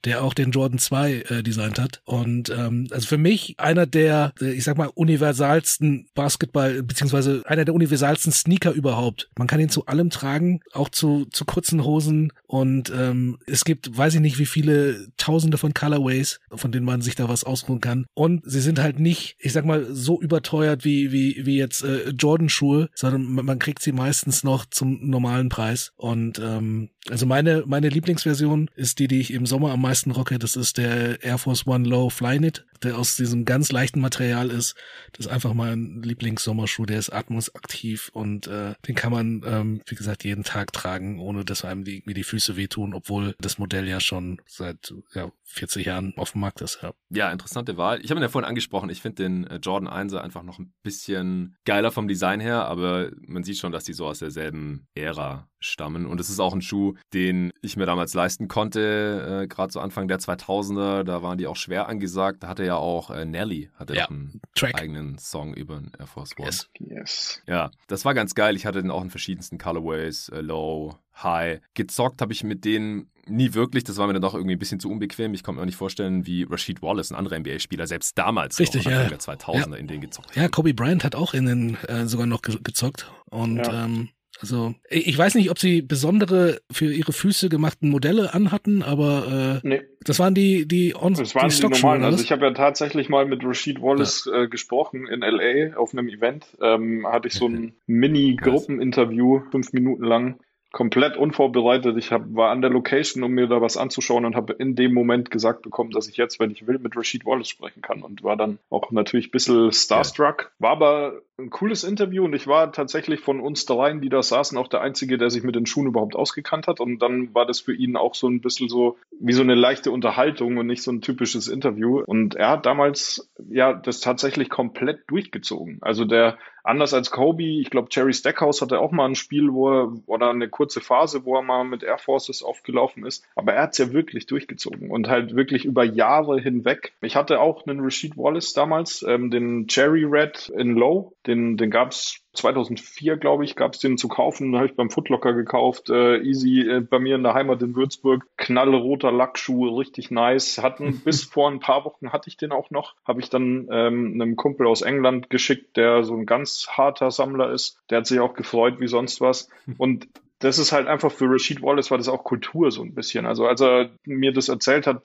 der auch den Jordan 2 äh, designt hat. Und ähm, also für mich einer der, äh, ich sag mal, universalsten Basketball, beziehungsweise einer der universalsten Sneaker überhaupt. Man kann ihn zu allem tragen, auch zu, zu kurzen Hosen. Und ähm, es gibt, weiß ich nicht, wie viele tausende von Colorways, von denen man sich da was ausruhen kann. Und sie sind halt nicht, ich sag mal, so überteuert wie, wie, wie jetzt äh, Jordan-Schuhe, sondern man, kriegt sie meistens noch zum normalen Preis. Und ähm, also meine, meine Lieblingsversion ist die, die ich im Sommer am meisten rocke. Das ist der Air Force One Low Flyknit, der aus diesem ganz leichten Material ist. Das ist einfach mein Lieblingssommerschuh. Der ist atmosaktiv und äh, den kann man, ähm, wie gesagt, jeden Tag tragen, ohne dass einem die, die Füße wehtun, obwohl das Modell ja schon seit ja, 40 Jahren auf dem Markt ist. Ja, ja interessante Wahl. Ich habe ihn ja vorhin angesprochen. Ich finde den äh, Jordan 1 einfach noch ein bisschen geiler vom Design her, aber man sieht schon, dass die so aus derselben Ära stammen. Und es ist auch ein Schuh, den ich mir damals leisten konnte, äh, gerade zu Anfang der 2000er. Da waren die auch schwer angesagt. Da hatte ja auch äh, Nelly, hatte ja. einen Track. eigenen Song über den Air Force One. Yes. yes. Ja, das war ganz geil. Ich hatte den auch in verschiedensten Colorways, äh, Low, High. Gezockt habe ich mit denen nie wirklich. Das war mir dann doch irgendwie ein bisschen zu unbequem. Ich konnte mir auch nicht vorstellen, wie Rashid Wallace, ein anderer NBA-Spieler, selbst damals Richtig, noch, ja. der 2000er ja. in den gezockt Ja, Kobe Bryant hat auch in den äh, sogar noch ge gezockt. Und ja. ähm, also ich weiß nicht, ob sie besondere für ihre Füße gemachten Modelle anhatten, aber äh, nee. das waren die die on Das waren die, die normalen. Also ich habe ja tatsächlich mal mit Rashid Wallace ja. äh, gesprochen in LA auf einem Event. Ähm, hatte ich so ein Mini-Gruppeninterview, fünf Minuten lang komplett unvorbereitet. Ich hab, war an der Location, um mir da was anzuschauen und habe in dem Moment gesagt bekommen, dass ich jetzt, wenn ich will, mit Rashid Wallace sprechen kann und war dann auch natürlich ein bisschen starstruck. War aber ein cooles Interview und ich war tatsächlich von uns dreien, die da saßen, auch der Einzige, der sich mit den Schuhen überhaupt ausgekannt hat und dann war das für ihn auch so ein bisschen so wie so eine leichte Unterhaltung und nicht so ein typisches Interview und er hat damals ja das tatsächlich komplett durchgezogen. Also der anders als Kobe, ich glaube, Jerry Stackhouse hatte auch mal ein Spiel, wo er, oder eine kurze Phase, wo er mal mit Air Forces aufgelaufen ist. Aber er hat es ja wirklich durchgezogen und halt wirklich über Jahre hinweg. Ich hatte auch einen Rashid Wallace damals, ähm, den Cherry Red in Low, den, den gab es 2004, glaube ich, gab es den zu kaufen. habe ich beim Footlocker gekauft. Äh, easy äh, bei mir in der Heimat in Würzburg. Knallroter Lackschuh, richtig nice. Hatten (laughs) bis vor ein paar Wochen hatte ich den auch noch. Habe ich dann ähm, einem Kumpel aus England geschickt, der so ein ganz harter Sammler ist. Der hat sich auch gefreut wie sonst was. Und das ist halt einfach für Rashid Wallace war das auch Kultur so ein bisschen. Also als er mir das erzählt hat,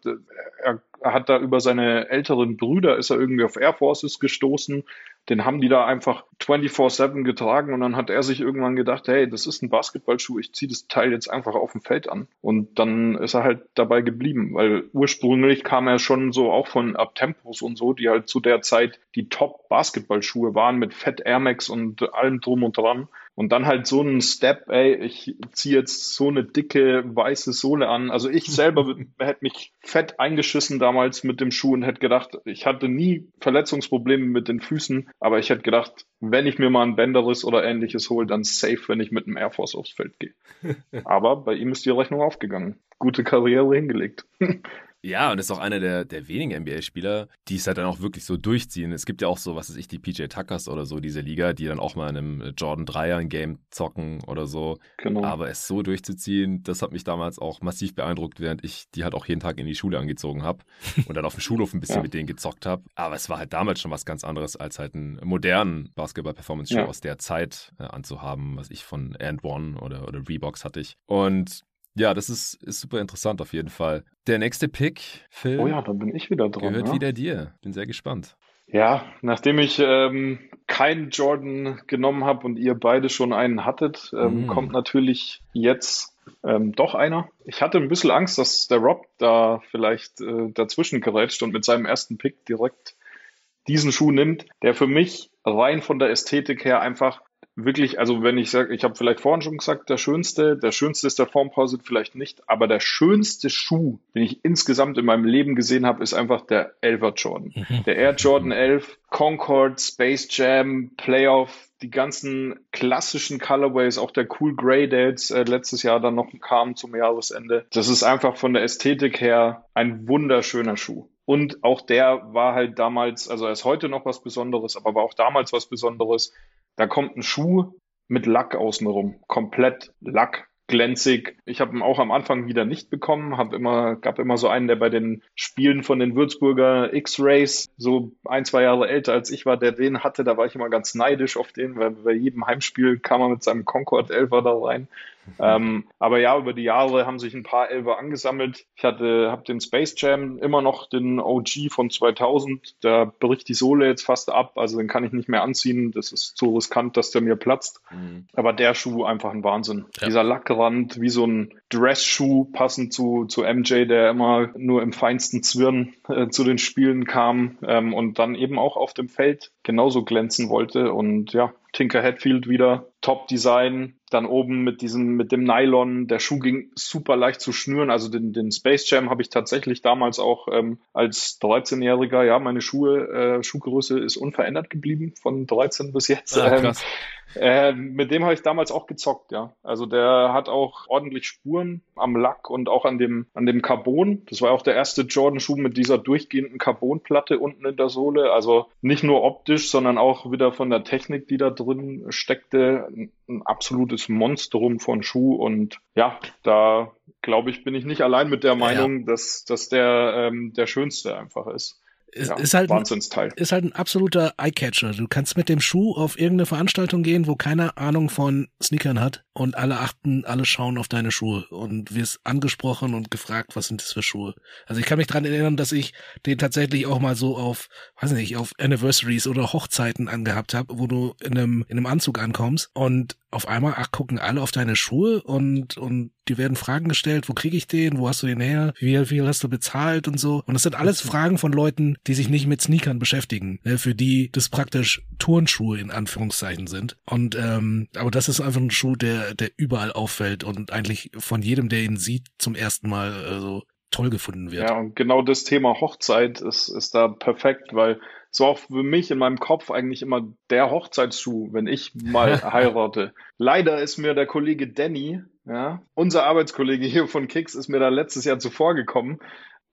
er, er hat da über seine älteren Brüder ist er irgendwie auf Air Forces gestoßen. Den haben die da einfach 24-7 getragen und dann hat er sich irgendwann gedacht, hey, das ist ein Basketballschuh, ich ziehe das Teil jetzt einfach auf dem Feld an. Und dann ist er halt dabei geblieben, weil ursprünglich kam er schon so auch von Abtempos und so, die halt zu der Zeit die Top-Basketballschuhe waren mit Fett Air Max und allem drum und dran. Und dann halt so ein Step, ey, ich ziehe jetzt so eine dicke weiße Sohle an. Also ich selber (laughs) hätte mich fett eingeschissen damals mit dem Schuh und hätte gedacht, ich hatte nie Verletzungsprobleme mit den Füßen, aber ich hätte gedacht, wenn ich mir mal ein Bänderriss oder ähnliches hole, dann safe, wenn ich mit einem Air Force aufs Feld gehe. (laughs) aber bei ihm ist die Rechnung aufgegangen. Gute Karriere hingelegt. (laughs) Ja, und ist auch einer der, der wenigen NBA-Spieler, die es halt dann auch wirklich so durchziehen. Es gibt ja auch so, was weiß ich, die PJ Tuckers oder so, diese Liga, die dann auch mal in einem Jordan 3er ein Game zocken oder so. Genau. Aber es so durchzuziehen, das hat mich damals auch massiv beeindruckt, während ich die halt auch jeden Tag in die Schule angezogen habe (laughs) und dann auf dem Schulhof ein bisschen ja. mit denen gezockt habe. Aber es war halt damals schon was ganz anderes, als halt einen modernen Basketball-Performance-Show ja. aus der Zeit äh, anzuhaben, was ich von And One oder, oder Reeboks hatte ich. Und ja, das ist, ist super interessant auf jeden Fall. Der nächste Pick, Phil. Oh ja, dann bin ich wieder dran. Gehört ja? wieder dir. Bin sehr gespannt. Ja, nachdem ich ähm, keinen Jordan genommen habe und ihr beide schon einen hattet, ähm, mm. kommt natürlich jetzt ähm, doch einer. Ich hatte ein bisschen Angst, dass der Rob da vielleicht äh, dazwischen gerätscht und mit seinem ersten Pick direkt diesen Schuh nimmt, der für mich rein von der Ästhetik her einfach wirklich, also wenn ich sage, ich habe vielleicht vorhin schon gesagt, der schönste, der schönste ist der Formposit vielleicht nicht, aber der schönste Schuh, den ich insgesamt in meinem Leben gesehen habe, ist einfach der 11er Jordan. Mhm. Der Air Jordan 11, Concord, Space Jam, Playoff, die ganzen klassischen Colorways, auch der Cool Grey, der jetzt äh, letztes Jahr dann noch kam zum Jahresende. Das ist einfach von der Ästhetik her ein wunderschöner Schuh. Und auch der war halt damals, also er ist heute noch was Besonderes, aber war auch damals was Besonderes. Da kommt ein Schuh mit Lack außenrum, komplett Lack, glänzig. Ich habe ihn auch am Anfang wieder nicht bekommen, habe immer gab immer so einen, der bei den Spielen von den Würzburger X-Rays so ein zwei Jahre älter als ich war, der den hatte. Da war ich immer ganz neidisch auf den, weil bei jedem Heimspiel kam er mit seinem Concord Elfer da rein. Ähm, aber ja, über die Jahre haben sich ein paar Elfer angesammelt. Ich hatte, habe den Space Jam immer noch den OG von 2000. Da bricht die Sohle jetzt fast ab, also den kann ich nicht mehr anziehen. Das ist zu riskant, dass der mir platzt. Mhm. Aber der Schuh einfach ein Wahnsinn. Ja. Dieser Lackrand, wie so ein Dress-Schuh, passend zu, zu MJ, der immer nur im feinsten Zwirn äh, zu den Spielen kam ähm, und dann eben auch auf dem Feld genauso glänzen wollte. Und ja, Tinker Hatfield wieder. Top Design, dann oben mit diesem, mit dem Nylon, der Schuh ging super leicht zu schnüren. Also den, den Space Jam habe ich tatsächlich damals auch ähm, als 13-Jähriger, ja, meine Schuhe, äh, Schuhgröße ist unverändert geblieben von 13 bis jetzt. Ah, ähm, äh, mit dem habe ich damals auch gezockt, ja. Also der hat auch ordentlich Spuren am Lack und auch an dem, an dem Carbon. Das war auch der erste Jordan-Schuh mit dieser durchgehenden Carbonplatte unten in der Sohle. Also nicht nur optisch, sondern auch wieder von der Technik, die da drin steckte. Ein, absolutes Monstrum von Schuh. Und ja, da glaube ich, bin ich nicht allein mit der Meinung, ja. dass, dass der ähm, der schönste einfach ist ist, ja, ist, halt Wahnsinnsteil. ist halt ein absoluter Eyecatcher. Du kannst mit dem Schuh auf irgendeine Veranstaltung gehen, wo keiner Ahnung von Sneakern hat und alle achten, alle schauen auf deine Schuhe und wirst angesprochen und gefragt, was sind das für Schuhe. Also ich kann mich dran erinnern, dass ich den tatsächlich auch mal so auf, weiß nicht, auf Anniversaries oder Hochzeiten angehabt habe, wo du in einem, in einem Anzug ankommst und auf einmal, ach, gucken alle auf deine Schuhe und, und die werden Fragen gestellt, wo kriege ich den, wo hast du den her, wie wie viel hast du bezahlt und so. Und das sind alles Fragen von Leuten, die sich nicht mit Sneakern beschäftigen, ne, für die das praktisch Turnschuhe in Anführungszeichen sind. Und ähm, aber das ist einfach ein Schuh, der, der überall auffällt und eigentlich von jedem, der ihn sieht, zum ersten Mal äh, so toll gefunden wird. Ja, und genau das Thema Hochzeit ist, ist da perfekt, weil so auch für mich in meinem Kopf eigentlich immer der Hochzeitsschuh, wenn ich mal (laughs) heirate. Leider ist mir der Kollege Danny, ja, unser Arbeitskollege hier von Kicks, ist mir da letztes Jahr zuvor gekommen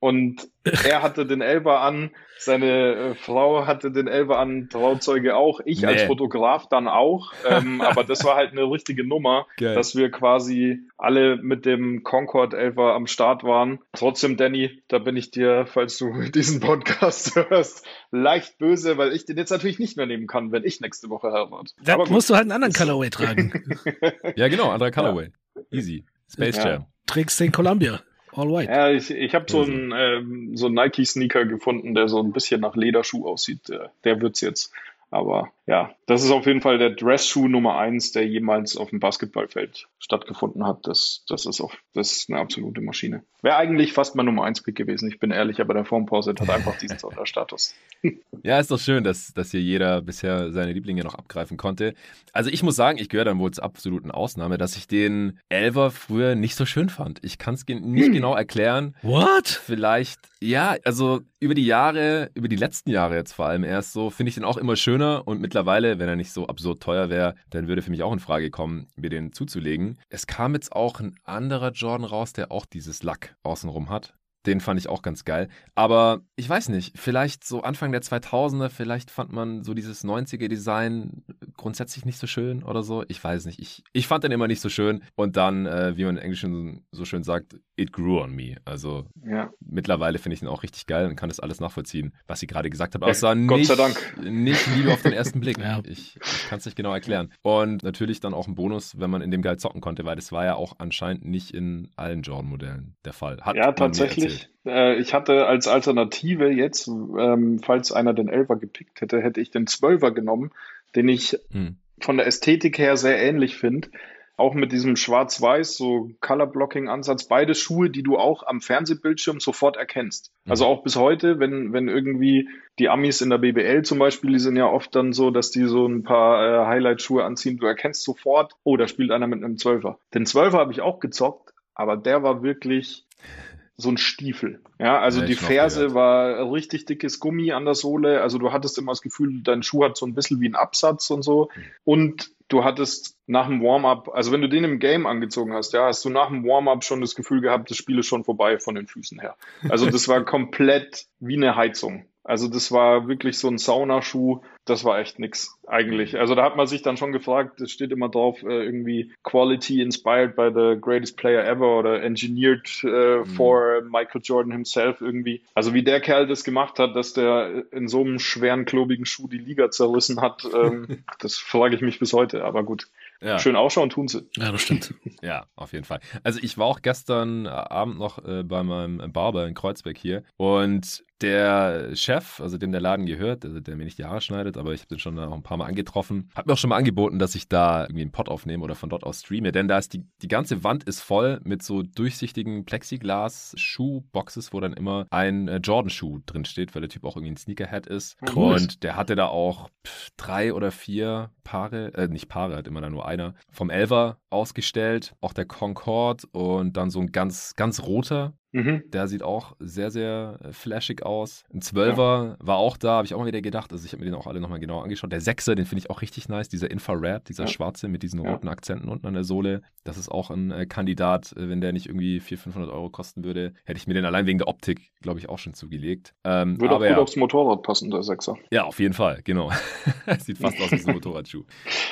und er hatte den Elber an, seine äh, Frau hatte den Elber an, Trauzeuge auch, ich nee. als Fotograf dann auch. Ähm, (laughs) aber das war halt eine richtige Nummer, Geil. dass wir quasi alle mit dem Concord Elber am Start waren. Trotzdem, Danny, da bin ich dir, falls du (laughs) diesen Podcast hörst, leicht böse, weil ich den jetzt natürlich nicht mehr nehmen kann, wenn ich nächste Woche heirate. Da musst du halt einen anderen Colorway tragen. (laughs) ja, genau, anderer Colorway. Ja. Easy. Space Jam. Ja. Trägst den Columbia. All white. Ja, ich, ich habe so also. einen ähm, so Nike-Sneaker gefunden, der so ein bisschen nach Lederschuh aussieht. Der, der wird's jetzt. Aber ja, das ist auf jeden Fall der Dress-Schuh Nummer eins, der jemals auf dem Basketballfeld stattgefunden hat. Das, das ist auch, das ist eine absolute Maschine. Wäre eigentlich fast mein Nummer eins Pick gewesen. Ich bin ehrlich, aber der Formpause hat einfach diesen (laughs) Sonderstatus. ja, ist doch schön, dass, dass hier jeder bisher seine Lieblinge noch abgreifen konnte. Also ich muss sagen, ich gehöre dann wohl zur absoluten Ausnahme, dass ich den Elver früher nicht so schön fand. Ich kann es nicht hm. genau erklären. What? Vielleicht, ja, also über die Jahre, über die letzten Jahre jetzt vor allem erst so, finde ich den auch immer schöner und mittlerweile, wenn er nicht so absurd teuer wäre, dann würde für mich auch in Frage kommen, mir den zuzulegen. Es kam jetzt auch ein anderer Jordan raus, der auch dieses Lack außenrum hat. Den fand ich auch ganz geil. Aber ich weiß nicht, vielleicht so Anfang der 2000er, vielleicht fand man so dieses 90er-Design grundsätzlich nicht so schön oder so. Ich weiß nicht. Ich, ich fand den immer nicht so schön. Und dann, äh, wie man in Englisch so schön sagt, it grew on me. Also ja. mittlerweile finde ich ihn auch richtig geil und kann das alles nachvollziehen, was sie gerade gesagt hat. Außer ja, Gott nicht, sei Dank. nicht Liebe auf den ersten Blick. (laughs) ja. Ich, ich kann es nicht genau erklären. Und natürlich dann auch ein Bonus, wenn man in dem geil zocken konnte, weil das war ja auch anscheinend nicht in allen Jordan-Modellen der Fall. Hat ja, tatsächlich. Äh, ich hatte als Alternative jetzt, ähm, falls einer den Elfer gepickt hätte, hätte ich den Zwölfer genommen, den ich hm. von der Ästhetik her sehr ähnlich finde. Auch mit diesem Schwarz-Weiß, so Color-Blocking-Ansatz, beide Schuhe, die du auch am Fernsehbildschirm sofort erkennst. Mhm. Also auch bis heute, wenn, wenn irgendwie die Amis in der BBL zum Beispiel, die sind ja oft dann so, dass die so ein paar äh, Highlight-Schuhe anziehen, du erkennst sofort, oh, da spielt einer mit einem Zwölfer. Den Zwölfer habe ich auch gezockt, aber der war wirklich so ein Stiefel. Ja, also ja, die Ferse war richtig dickes Gummi an der Sohle. Also du hattest immer das Gefühl, dein Schuh hat so ein bisschen wie ein Absatz und so. Mhm. Und du hattest nach dem Warm-up, also wenn du den im Game angezogen hast, ja, hast du nach dem Warm-up schon das Gefühl gehabt, das Spiel ist schon vorbei von den Füßen her. Also das war (laughs) komplett wie eine Heizung. Also das war wirklich so ein Saunaschuh, das war echt nix eigentlich. Also da hat man sich dann schon gefragt, es steht immer drauf, äh, irgendwie Quality inspired by the greatest player ever oder engineered äh, mhm. for Michael Jordan himself irgendwie. Also wie der Kerl das gemacht hat, dass der in so einem schweren, klobigen Schuh die Liga zerrissen hat, ähm, (laughs) das frage ich mich bis heute, aber gut. Ja. Schön ausschauen tun sie. Ja, das stimmt. (laughs) ja, auf jeden Fall. Also ich war auch gestern Abend noch äh, bei meinem Barber in Kreuzberg hier und der Chef, also dem der Laden gehört, der, der mir nicht die Haare schneidet, aber ich habe den schon auch ein paar Mal angetroffen, hat mir auch schon mal angeboten, dass ich da irgendwie einen Pod aufnehme oder von dort aus streame, denn da ist die, die ganze Wand ist voll mit so durchsichtigen Plexiglas-Schuhboxes, wo dann immer ein äh, Jordan-Schuh drin steht, weil der Typ auch irgendwie ein Sneakerhead ist. Cool. Und der hatte da auch drei oder vier Paare, äh, nicht Paare, hat immer da nur einer, vom Elver ausgestellt, auch der Concorde und dann so ein ganz, ganz roter Mhm. Der sieht auch sehr, sehr äh, flashig aus. Ein Zwölfer ja. war auch da, habe ich auch mal wieder gedacht. Also ich habe mir den auch alle nochmal genau angeschaut. Der Sechser, den finde ich auch richtig nice. Dieser Infrared, dieser ja. schwarze mit diesen roten ja. Akzenten unten an der Sohle. Das ist auch ein äh, Kandidat. Äh, wenn der nicht irgendwie 400, 500 Euro kosten würde, hätte ich mir den allein wegen der Optik, glaube ich, auch schon zugelegt. Ähm, würde aber auch gut aufs Motorrad passen, der Sechser. Ja, auf jeden Fall, genau. (laughs) sieht fast aus wie ein (laughs) Motorradschuh.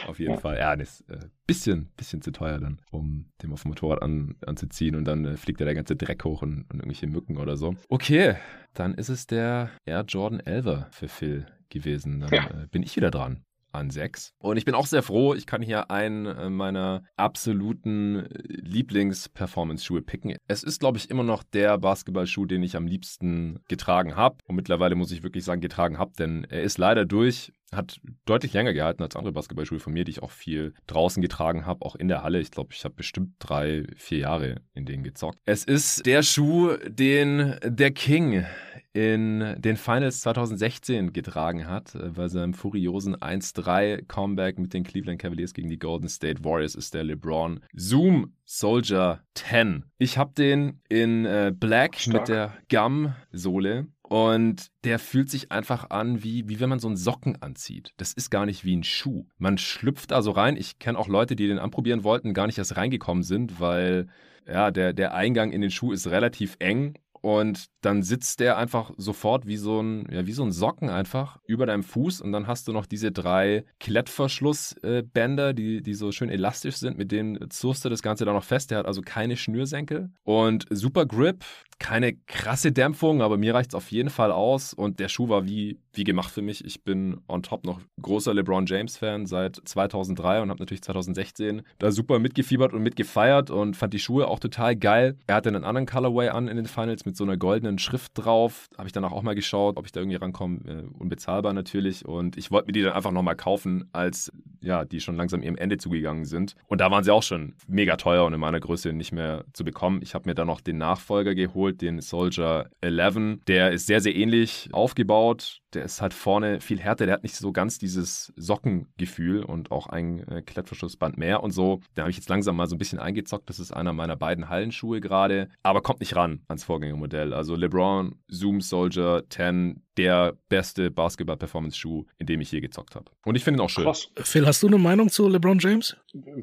Auf jeden Fall. Ja, das ist äh, bisschen, bisschen zu teuer dann, um den auf dem Motorrad an, anzuziehen und dann fliegt da der ganze Dreck hoch und, und irgendwelche Mücken oder so. Okay, dann ist es der Air Jordan 11 für Phil gewesen. Dann ja. äh, bin ich wieder dran an sechs. Und ich bin auch sehr froh, ich kann hier einen äh, meiner absoluten Lieblings-Performance-Schuhe picken. Es ist, glaube ich, immer noch der Basketballschuh, den ich am liebsten getragen habe. Und mittlerweile muss ich wirklich sagen, getragen habe, denn er ist leider durch hat deutlich länger gehalten als andere Basketballschuhe von mir, die ich auch viel draußen getragen habe, auch in der Halle. Ich glaube, ich habe bestimmt drei, vier Jahre in denen gezockt. Es ist der Schuh, den der King in den Finals 2016 getragen hat. Bei seinem furiosen 1-3 Comeback mit den Cleveland Cavaliers gegen die Golden State Warriors ist der LeBron Zoom Soldier 10. Ich habe den in äh, Black Stark. mit der Gum-Sohle und der fühlt sich einfach an, wie, wie wenn man so einen Socken anzieht. Das ist gar nicht wie ein Schuh. Man schlüpft da so rein. Ich kenne auch Leute, die den anprobieren wollten, gar nicht erst reingekommen sind, weil ja, der, der Eingang in den Schuh ist relativ eng und dann sitzt der einfach sofort wie so ein, ja, wie so ein Socken einfach über deinem Fuß. Und dann hast du noch diese drei Klettverschlussbänder, die, die so schön elastisch sind, mit denen zurst du das Ganze dann noch fest. Der hat also keine Schnürsenkel. Und super Grip, keine krasse Dämpfung, aber mir reicht es auf jeden Fall aus. Und der Schuh war wie, wie gemacht für mich. Ich bin on top noch großer LeBron James Fan seit 2003 und habe natürlich 2016 da super mitgefiebert und mitgefeiert und fand die Schuhe auch total geil. Er hatte einen anderen Colorway an in den Finals mit so einer goldenen Schrift drauf. Habe ich danach auch mal geschaut, ob ich da irgendwie rankomme. Äh, unbezahlbar natürlich. Und ich wollte mir die dann einfach nochmal kaufen, als ja, die schon langsam ihrem Ende zugegangen sind. Und da waren sie auch schon mega teuer und in meiner Größe nicht mehr zu bekommen. Ich habe mir dann noch den Nachfolger geholt, den Soldier 11. Der ist sehr, sehr ähnlich aufgebaut. Der ist halt vorne viel härter. Der hat nicht so ganz dieses Sockengefühl und auch ein äh, Klettverschlussband mehr und so. Da habe ich jetzt langsam mal so ein bisschen eingezockt. Das ist einer meiner beiden Hallenschuhe gerade. Aber kommt nicht ran ans Vorgängermodell. Also LeBron, Zoom Soldier 10, der beste Basketball-Performance-Schuh, in dem ich je gezockt habe. Und ich finde ihn auch schön. Krass. Phil, hast du eine Meinung zu LeBron James?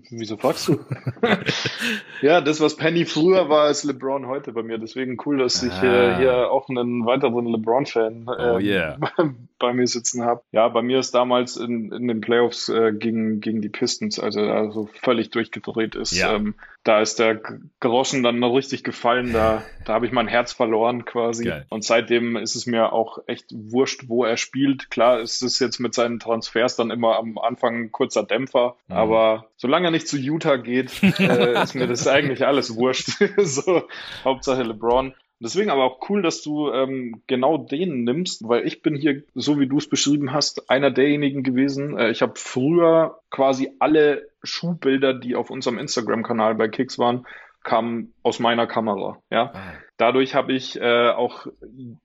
Wieso fragst du? (laughs) ja, das, was Penny früher war, ist LeBron heute bei mir. Deswegen cool, dass ich ah. hier auch einen weiteren LeBron-Fan oh, yeah. (laughs) bei mir sitzen habe. Ja, bei mir ist damals in, in den Playoffs äh, gegen, gegen die Pistons, also also völlig durchgedreht ist. Ja. Ähm, da ist der Groschen dann noch richtig gefallen. Da, da habe ich mein Herz verloren quasi. Geil. Und seitdem ist es mir auch echt wurscht, wo er spielt. Klar, ist es jetzt mit seinen Transfers dann immer am Anfang ein kurzer Dämpfer. Mhm. Aber solange er nicht zu Utah geht, (laughs) äh, ist mir das eigentlich alles wurscht. (laughs) so, Hauptsache LeBron. Deswegen aber auch cool, dass du ähm, genau den nimmst, weil ich bin hier, so wie du es beschrieben hast, einer derjenigen gewesen. Äh, ich habe früher quasi alle Schuhbilder, die auf unserem Instagram-Kanal bei Kicks waren, kamen aus meiner Kamera. Ja, ah. dadurch habe ich äh, auch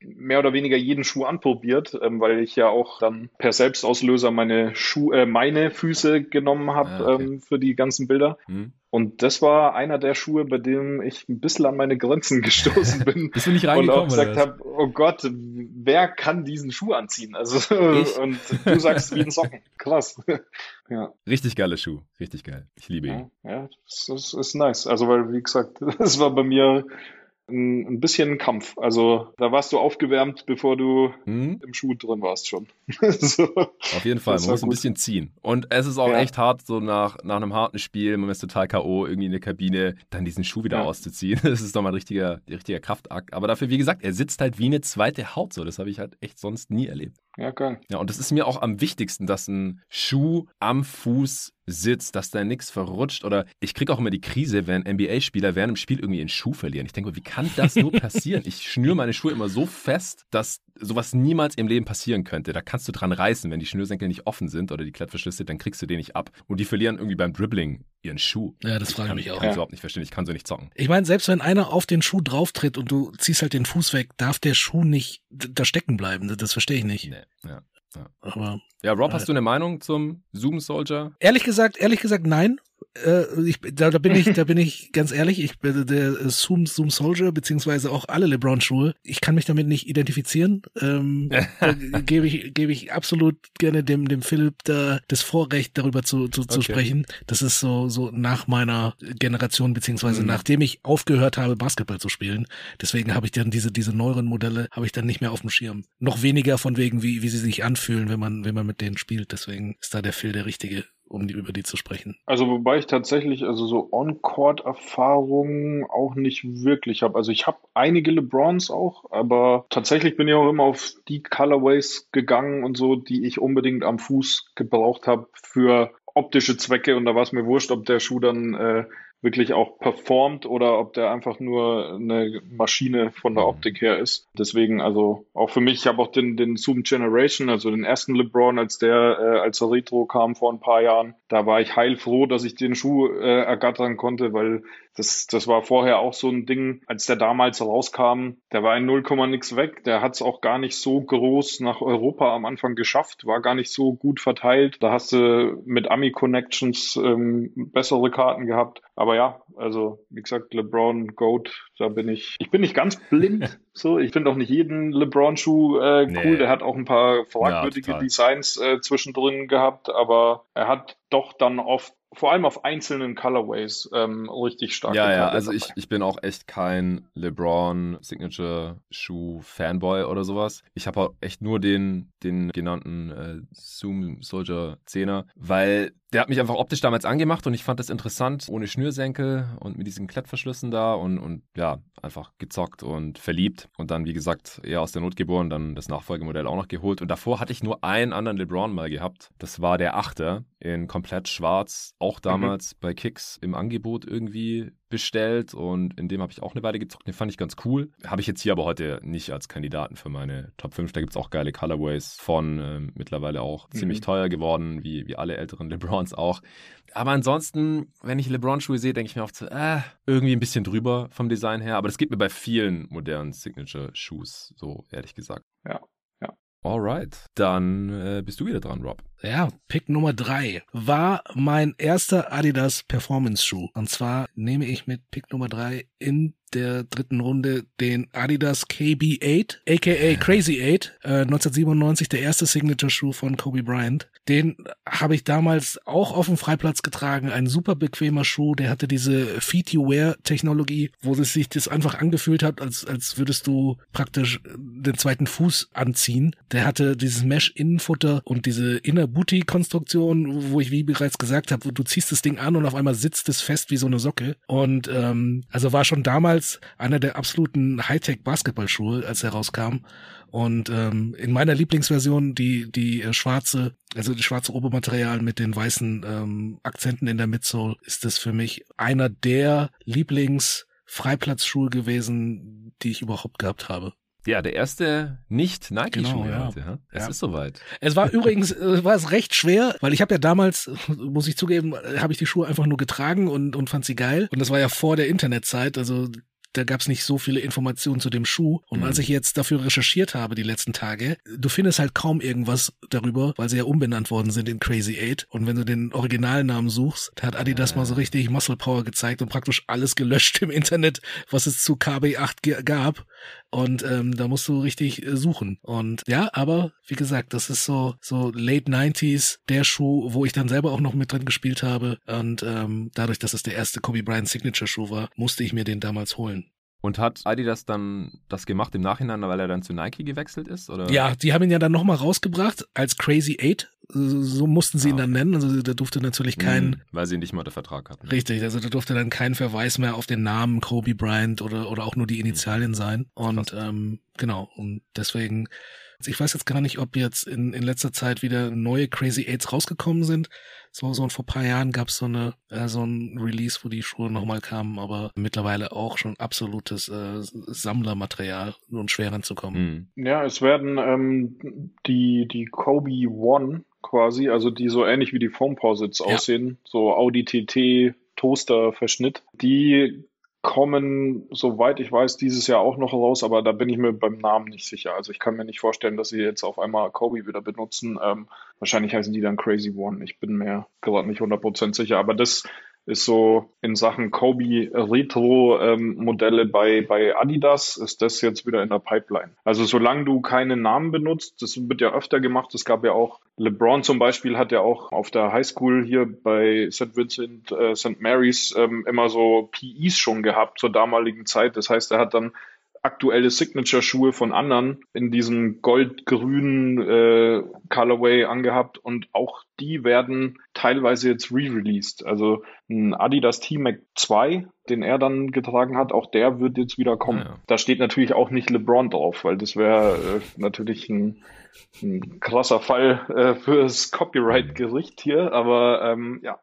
mehr oder weniger jeden Schuh anprobiert, ähm, weil ich ja auch dann per Selbstauslöser meine Schuh, äh, meine Füße genommen habe ah, okay. ähm, für die ganzen Bilder. Mhm. Und das war einer der Schuhe, bei dem ich ein bisschen an meine Grenzen (laughs) gestoßen bin. (laughs) Bist du nicht reingekommen? Und auch gesagt habe, oh Gott, wer kann diesen Schuh anziehen? Also, ich? (laughs) und du sagst wie ein Socken. Krass. ja. Richtig geiler Schuh. Richtig geil. Ich liebe ihn. Ja, ja das, das ist nice. Also, weil, wie gesagt, das war bei mir ein, ein bisschen ein Kampf. Also da warst du aufgewärmt, bevor du hm? im Schuh drin warst schon. (laughs) so. Auf jeden Fall, man muss gut. ein bisschen ziehen. Und es ist auch ja. echt hart, so nach, nach einem harten Spiel, man ist total K.O., irgendwie in der Kabine, dann diesen Schuh wieder ja. auszuziehen. (laughs) Das ist nochmal ein richtiger, richtiger Kraftakt. Aber dafür, wie gesagt, er sitzt halt wie eine zweite Haut so. Das habe ich halt echt sonst nie erlebt. Ja, geil. Ja, und das ist mir auch am wichtigsten, dass ein Schuh am Fuß sitzt, dass da nichts verrutscht. Oder ich kriege auch immer die Krise, wenn NBA-Spieler während dem Spiel irgendwie einen Schuh verlieren. Ich denke, wie kann das nur passieren? ich schnüre meine Schuhe immer so fest, dass sowas niemals im Leben passieren könnte. Da kannst du dran reißen. Wenn die Schnürsenkel nicht offen sind oder die Klettverschlüsse, dann kriegst du den nicht ab. Und die verlieren irgendwie beim Dribbling ihren Schuh. Ja, das frage ich mich auch. Ich kann ja. überhaupt nicht verstehen. Ich kann so nicht zocken. Ich meine, selbst wenn einer auf den Schuh drauftritt und du ziehst halt den Fuß weg, darf der Schuh nicht da stecken bleiben. Das verstehe ich nicht. Nee, ja. Ja. Aber, ja, Rob, hast du eine Meinung zum Zoom Soldier? Ehrlich gesagt, ehrlich gesagt, nein äh, ich, da, da bin ich, da bin ich ganz ehrlich, ich bin der Zoom, Zoom Soldier, beziehungsweise auch alle LeBron-Schuhe. Ich kann mich damit nicht identifizieren. Ähm, (laughs) gebe ich, gebe ich absolut gerne dem, dem Philipp da das Vorrecht, darüber zu, zu, zu okay. sprechen. Das ist so, so nach meiner Generation, beziehungsweise mhm. nachdem ich aufgehört habe, Basketball zu spielen. Deswegen habe ich dann diese, diese neueren Modelle habe ich dann nicht mehr auf dem Schirm. Noch weniger von wegen, wie, wie sie sich anfühlen, wenn man, wenn man mit denen spielt. Deswegen ist da der Phil der richtige um die, über die zu sprechen? Also wobei ich tatsächlich also so On-Court-Erfahrungen auch nicht wirklich habe. Also ich habe einige LeBrons auch, aber tatsächlich bin ich auch immer auf die Colorways gegangen und so, die ich unbedingt am Fuß gebraucht habe für optische Zwecke und da war es mir wurscht, ob der Schuh dann äh, wirklich auch performt oder ob der einfach nur eine Maschine von der mhm. Optik her ist. Deswegen, also auch für mich, ich habe auch den, den Zoom Generation, also den ersten LeBron, als der, äh, als er Retro kam vor ein paar Jahren, da war ich heilfroh, dass ich den Schuh äh, ergattern konnte, weil das, das war vorher auch so ein Ding, als der damals rauskam, der war in 0, nix weg. Der hat es auch gar nicht so groß nach Europa am Anfang geschafft, war gar nicht so gut verteilt. Da hast du mit Ami-Connections ähm, bessere Karten gehabt. Aber ja, also wie gesagt, LeBron, Goat, da bin ich, ich bin nicht ganz blind. (laughs) so, ich finde auch nicht jeden LeBron-Schuh äh, cool. Nee. Der hat auch ein paar fragwürdige ja, Designs äh, zwischendrin gehabt, aber er hat doch dann oft vor allem auf einzelnen Colorways ähm, richtig stark. Ja, ja, also ich, ich bin auch echt kein LeBron Signature Shoe Fanboy oder sowas. Ich habe auch echt nur den, den genannten äh, Zoom Soldier 10er, weil der hat mich einfach optisch damals angemacht und ich fand das interessant, ohne Schnürsenkel und mit diesen Klettverschlüssen da und, und ja, einfach gezockt und verliebt. Und dann, wie gesagt, eher aus der Not geboren, dann das Nachfolgemodell auch noch geholt. Und davor hatte ich nur einen anderen LeBron mal gehabt. Das war der Achter in komplett schwarz, auch mhm. damals mhm. bei Kicks im Angebot irgendwie bestellt und in dem habe ich auch eine Weile gezockt. Den fand ich ganz cool. Habe ich jetzt hier aber heute nicht als Kandidaten für meine Top 5. Da gibt es auch geile Colorways von äh, mittlerweile auch mhm. ziemlich teuer geworden, wie, wie alle älteren (laughs) LeBrons auch. Aber ansonsten, wenn ich LeBron-Schuhe sehe, denke ich mir oft so, äh, irgendwie ein bisschen drüber vom Design her. Aber das geht mir bei vielen modernen Signature-Shoes so, ehrlich gesagt. Ja, Alright, dann äh, bist du wieder dran, Rob. Ja, Pick Nummer drei war mein erster Adidas Performance Schuh. Und zwar nehme ich mit Pick Nummer drei in der dritten Runde den Adidas KB8, aka Crazy 8, äh, 1997 der erste Signature-Schuh von Kobe Bryant. Den habe ich damals auch auf dem Freiplatz getragen. Ein super bequemer Schuh, der hatte diese Feet-You-Wear-Technologie, wo es sich das einfach angefühlt hat, als, als würdest du praktisch den zweiten Fuß anziehen. Der hatte dieses Mesh-Innenfutter und diese Inner-Booty-Konstruktion, wo ich, wie bereits gesagt habe, du ziehst das Ding an und auf einmal sitzt es fest wie so eine Socke. Und ähm, also war schon damals einer der absoluten Hightech-Basketballschuhe, als er rauskam. Und ähm, in meiner Lieblingsversion die die äh, schwarze, also die schwarze Obermaterial mit den weißen ähm, Akzenten in der Midsole, ist das für mich einer der Lieblings-Freiplatzschuhe gewesen, die ich überhaupt gehabt habe. Ja, der erste nicht Nike-Schuh genau, ja. heute. Ja? Es ja. ist soweit. Es war übrigens (laughs) äh, war es recht schwer, weil ich habe ja damals, (laughs) muss ich zugeben, habe ich die Schuhe einfach nur getragen und, und fand sie geil. Und das war ja vor der Internetzeit. Also da gab es nicht so viele Informationen zu dem Schuh. Und mhm. als ich jetzt dafür recherchiert habe die letzten Tage, du findest halt kaum irgendwas darüber, weil sie ja umbenannt worden sind in Crazy Eight. Und wenn du den Originalnamen suchst, da hat Adidas äh. mal so richtig Muscle Power gezeigt und praktisch alles gelöscht im Internet, was es zu KB8 gab. Und ähm, da musst du richtig äh, suchen. Und ja, aber wie gesagt, das ist so so Late 90s der Schuh, wo ich dann selber auch noch mit drin gespielt habe. Und ähm, dadurch, dass es der erste Kobe Bryant Signature Schuh war, musste ich mir den damals holen. Und hat Adidas dann das gemacht im Nachhinein, weil er dann zu Nike gewechselt ist? Oder? Ja, die haben ihn ja dann nochmal rausgebracht als Crazy Eight. So mussten sie ah, ihn dann nennen. Also da durfte natürlich kein. Mhm, weil sie nicht mal den Vertrag hatten. Richtig, also da durfte dann kein Verweis mehr auf den Namen Kobe Bryant oder, oder auch nur die Initialien sein. Und ähm, genau, und deswegen Ich weiß jetzt gar nicht, ob jetzt in, in letzter Zeit wieder neue Crazy Aids rausgekommen sind. So, so vor paar Jahren gab es so eine äh, so ein Release, wo die Schuhe nochmal kamen, aber mittlerweile auch schon absolutes äh, Sammlermaterial und schwer ranzukommen. Mhm. Ja, es werden ähm, die die Kobe One quasi, also die so ähnlich wie die Foamposits ja. aussehen, so Audi TT Toaster-Verschnitt. Die kommen, soweit ich weiß, dieses Jahr auch noch raus, aber da bin ich mir beim Namen nicht sicher. Also ich kann mir nicht vorstellen, dass sie jetzt auf einmal Kobe wieder benutzen. Ähm, wahrscheinlich heißen die dann Crazy One. Ich bin mir gerade nicht 100% sicher, aber das ist so in Sachen Kobe Retro ähm, Modelle bei, bei Adidas ist das jetzt wieder in der Pipeline. Also solange du keinen Namen benutzt, das wird ja öfter gemacht. Es gab ja auch LeBron zum Beispiel hat ja auch auf der Highschool hier bei St. Vincent, äh, St. Mary's ähm, immer so PEs schon gehabt zur damaligen Zeit. Das heißt, er hat dann aktuelle Signature-Schuhe von anderen in diesem goldgrünen äh, Colorway angehabt und auch die werden teilweise jetzt re-released. Also ein Adidas T-Mac 2, den er dann getragen hat, auch der wird jetzt wieder kommen. Ja, ja. Da steht natürlich auch nicht LeBron drauf, weil das wäre äh, natürlich ein, ein krasser Fall äh, fürs Copyright-Gericht hier, aber ähm, ja,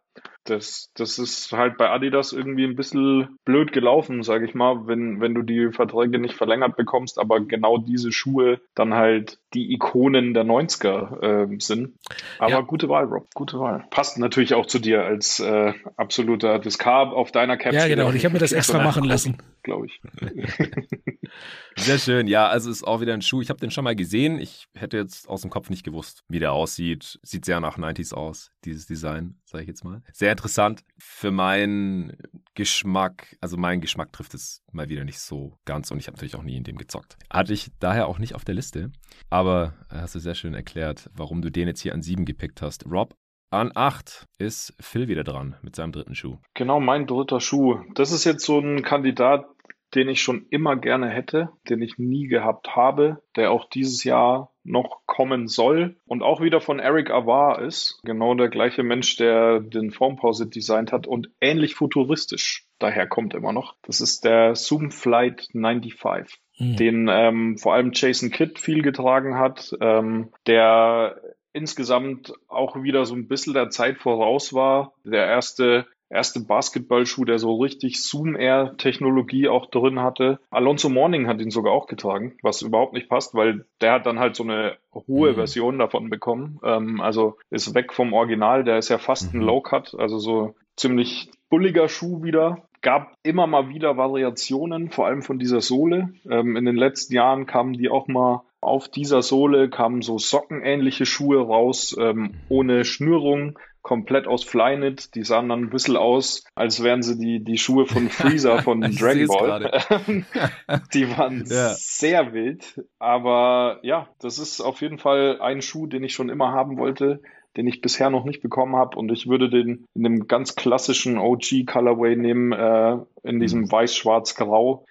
das, das ist halt bei Adidas irgendwie ein bisschen blöd gelaufen, sage ich mal, wenn, wenn du die Verträge nicht verlängert bekommst, aber genau diese Schuhe dann halt die Ikonen der 90er äh, sind. Aber ja. gute Wahl, Rob, gute Wahl. Passt natürlich auch zu dir als äh, absoluter Discarb auf deiner Cap. Ja, genau, und ich habe mir das extra machen lassen. Glaube ich. (laughs) Sehr schön. Ja, also ist auch wieder ein Schuh. Ich habe den schon mal gesehen. Ich hätte jetzt aus dem Kopf nicht gewusst, wie der aussieht. Sieht sehr nach 90s aus, dieses Design, sage ich jetzt mal. Sehr interessant. Für meinen Geschmack, also mein Geschmack trifft es mal wieder nicht so ganz und ich habe natürlich auch nie in dem gezockt. Hatte ich daher auch nicht auf der Liste. Aber hast du sehr schön erklärt, warum du den jetzt hier an sieben gepickt hast. Rob, an 8 ist Phil wieder dran mit seinem dritten Schuh. Genau, mein dritter Schuh. Das ist jetzt so ein Kandidat, den ich schon immer gerne hätte, den ich nie gehabt habe, der auch dieses Jahr noch kommen soll und auch wieder von Eric Avar ist. Genau der gleiche Mensch, der den Formpause designt hat und ähnlich futuristisch daher kommt immer noch. Das ist der Zoom Flight 95 mhm. den ähm, vor allem Jason Kidd viel getragen hat, ähm, der insgesamt auch wieder so ein bisschen der Zeit voraus war. Der erste erste Basketballschuh, der so richtig Zoom-Air-Technologie auch drin hatte. Alonso Morning hat ihn sogar auch getragen, was überhaupt nicht passt, weil der hat dann halt so eine hohe mhm. Version davon bekommen. Ähm, also ist weg vom Original, der ist ja fast mhm. ein Low-Cut, also so ziemlich bulliger Schuh wieder. Gab immer mal wieder Variationen, vor allem von dieser Sohle. Ähm, in den letzten Jahren kamen die auch mal auf dieser Sohle kamen so sockenähnliche Schuhe raus, ähm, ohne Schnürung, komplett aus Flyknit. Die sahen dann ein bisschen aus, als wären sie die, die Schuhe von Freezer (laughs) von Dragon Ball. (laughs) die waren (laughs) ja. sehr wild. Aber ja, das ist auf jeden Fall ein Schuh, den ich schon immer haben wollte den ich bisher noch nicht bekommen habe. Und ich würde den in einem ganz klassischen OG Colorway nehmen, äh, in diesem mhm. weiß-schwarz-grau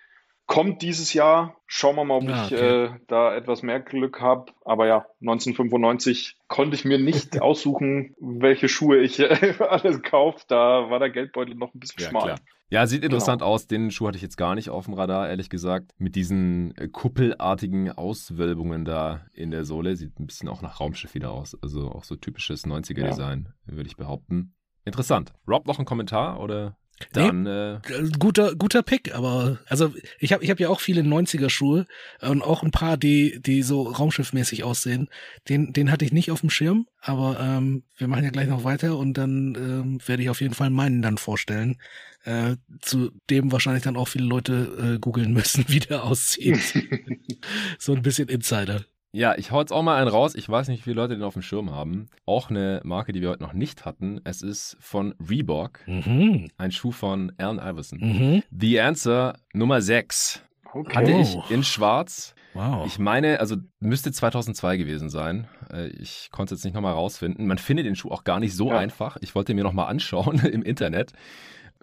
kommt dieses Jahr. Schauen wir mal, ob ja, ich okay. äh, da etwas mehr Glück habe. Aber ja, 1995 konnte ich mir nicht (laughs) aussuchen, welche Schuhe ich äh, (laughs) alles kaufe. Da war der Geldbeutel noch ein bisschen ja, schmal. Klar. Ja, sieht genau. interessant genau. aus. Den Schuh hatte ich jetzt gar nicht auf dem Radar, ehrlich gesagt. Mit diesen äh, kuppelartigen Auswölbungen da in der Sohle. Sieht ein bisschen auch nach Raumschiff wieder aus. Also auch so typisches 90er-Design, ja. würde ich behaupten. Interessant. Rob, noch ein Kommentar oder dann nee, äh, guter guter Pick, aber also ich habe ich hab ja auch viele 90er Schuhe und auch ein paar, die die so raumschiffmäßig aussehen. Den den hatte ich nicht auf dem Schirm, aber ähm, wir machen ja gleich noch weiter und dann ähm, werde ich auf jeden Fall meinen dann vorstellen. Äh, zu dem wahrscheinlich dann auch viele Leute äh, googeln müssen, (laughs) wie der aussieht. (laughs) so ein bisschen Insider. Ja, ich hau jetzt auch mal einen raus. Ich weiß nicht, wie viele Leute den auf dem Schirm haben. Auch eine Marke, die wir heute noch nicht hatten. Es ist von Reebok. Mhm. Ein Schuh von Allen Iverson. Mhm. The Answer Nummer 6. Okay. Hatte ich oh. in schwarz. Wow. Ich meine, also müsste 2002 gewesen sein. Äh, ich konnte es jetzt nicht nochmal rausfinden. Man findet den Schuh auch gar nicht so ja. einfach. Ich wollte mir nochmal anschauen (laughs) im Internet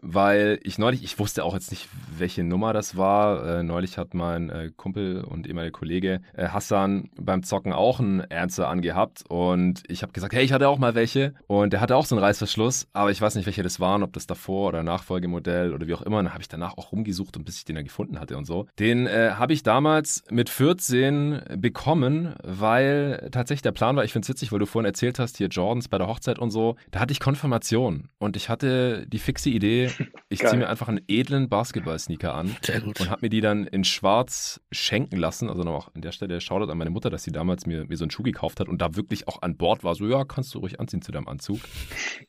weil ich neulich, ich wusste auch jetzt nicht, welche Nummer das war. Äh, neulich hat mein äh, Kumpel und ehemaliger Kollege äh, Hassan beim Zocken auch einen Answer angehabt und ich habe gesagt, hey, ich hatte auch mal welche und der hatte auch so einen Reißverschluss, aber ich weiß nicht, welche das waren, ob das davor oder Nachfolgemodell oder wie auch immer. Und dann habe ich danach auch rumgesucht und bis ich den da gefunden hatte und so. Den äh, habe ich damals mit 14 bekommen, weil tatsächlich der Plan war, ich finde es witzig, weil du vorhin erzählt hast, hier Jordans bei der Hochzeit und so, da hatte ich Konfirmation und ich hatte die fixe Idee, ich ziehe mir einfach einen edlen Basketball-Sneaker an und habe mir die dann in schwarz schenken lassen. Also noch an der Stelle Shoutout an meine Mutter, dass sie damals mir, mir so einen Schuh gekauft hat und da wirklich auch an Bord war, so ja, kannst du ruhig anziehen zu deinem Anzug.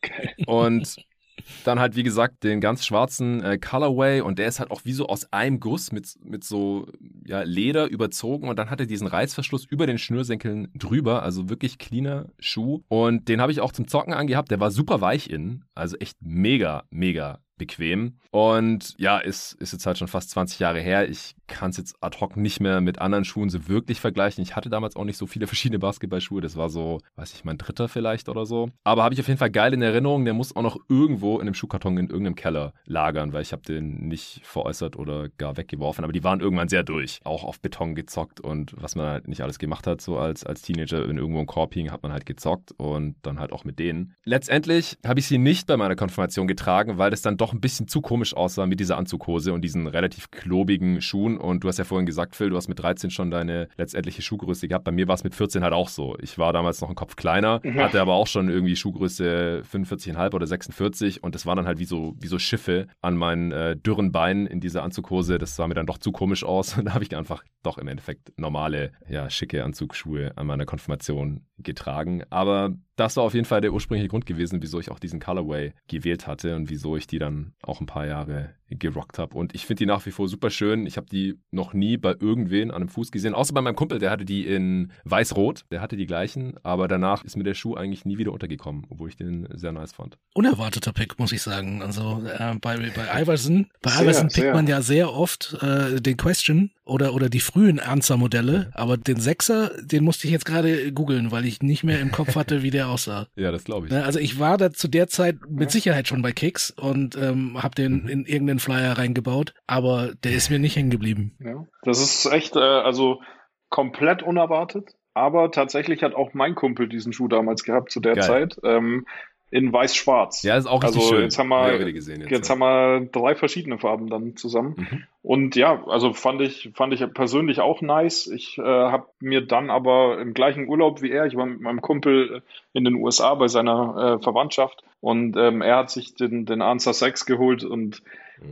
Okay. Und dann halt, wie gesagt, den ganz schwarzen äh, Colorway und der ist halt auch wie so aus einem Guss mit, mit so ja, Leder überzogen und dann hat er diesen Reißverschluss über den Schnürsenkeln drüber, also wirklich cleaner Schuh und den habe ich auch zum Zocken angehabt, der war super weich innen, also echt mega, mega bequem. Und ja, ist, ist jetzt halt schon fast 20 Jahre her. Ich kann es jetzt ad hoc nicht mehr mit anderen Schuhen so wirklich vergleichen. Ich hatte damals auch nicht so viele verschiedene Basketballschuhe. Das war so, weiß ich, mein dritter vielleicht oder so. Aber habe ich auf jeden Fall geil in Erinnerung. Der muss auch noch irgendwo in einem Schuhkarton in irgendeinem Keller lagern, weil ich habe den nicht veräußert oder gar weggeworfen. Aber die waren irgendwann sehr durch. Auch auf Beton gezockt und was man halt nicht alles gemacht hat, so als, als Teenager, wenn irgendwo ein Korb hing, hat man halt gezockt und dann halt auch mit denen. Letztendlich habe ich sie nicht bei meiner Konfirmation getragen, weil das dann doch ein bisschen zu komisch aussah mit dieser Anzughose und diesen relativ klobigen Schuhen. Und du hast ja vorhin gesagt, Phil, du hast mit 13 schon deine letztendliche Schuhgröße gehabt. Bei mir war es mit 14 halt auch so. Ich war damals noch ein Kopf kleiner, ja. hatte aber auch schon irgendwie Schuhgröße 45,5 oder 46 und das waren dann halt wie so, wie so Schiffe an meinen äh, dürren Beinen in dieser Anzughose. Das sah mir dann doch zu komisch aus. Und da habe ich einfach doch im Endeffekt normale, ja, schicke Anzugsschuhe an meiner Konfirmation getragen. Aber das war auf jeden Fall der ursprüngliche Grund gewesen, wieso ich auch diesen Colorway gewählt hatte und wieso ich die dann auch ein paar Jahre gerockt habe. Und ich finde die nach wie vor super schön. Ich habe die noch nie bei irgendwen an einem Fuß gesehen, außer bei meinem Kumpel, der hatte die in weiß-rot, der hatte die gleichen, aber danach ist mir der Schuh eigentlich nie wieder untergekommen, obwohl ich den sehr nice fand. Unerwarteter Pick, muss ich sagen. Also äh, bei, bei Iverson, bei sehr, Iverson pickt man ja sehr oft äh, den Question oder, oder die frühen Ernster-Modelle, aber den Sechser, den musste ich jetzt gerade googeln, weil ich nicht mehr im Kopf hatte, wie der aussah. (laughs) Ja, das glaube ich. Ne, also ich war da zu der Zeit mit Sicherheit schon bei Kicks und ähm, habe den mhm. in irgendeinen Flyer reingebaut, aber der ist mir nicht hängen geblieben. Ja, das ist echt, äh, also komplett unerwartet. Aber tatsächlich hat auch mein Kumpel diesen Schuh damals gehabt zu der Geil. Zeit. Ähm, in weiß-schwarz. Ja, ist auch richtig also schön. Jetzt haben wir, ja, gesehen jetzt, jetzt ja. haben wir drei verschiedene Farben dann zusammen. Mhm. Und ja, also fand ich, fand ich persönlich auch nice. Ich äh, habe mir dann aber im gleichen Urlaub wie er, ich war mit meinem Kumpel in den USA bei seiner äh, Verwandtschaft und ähm, er hat sich den, den Answer 6 geholt und.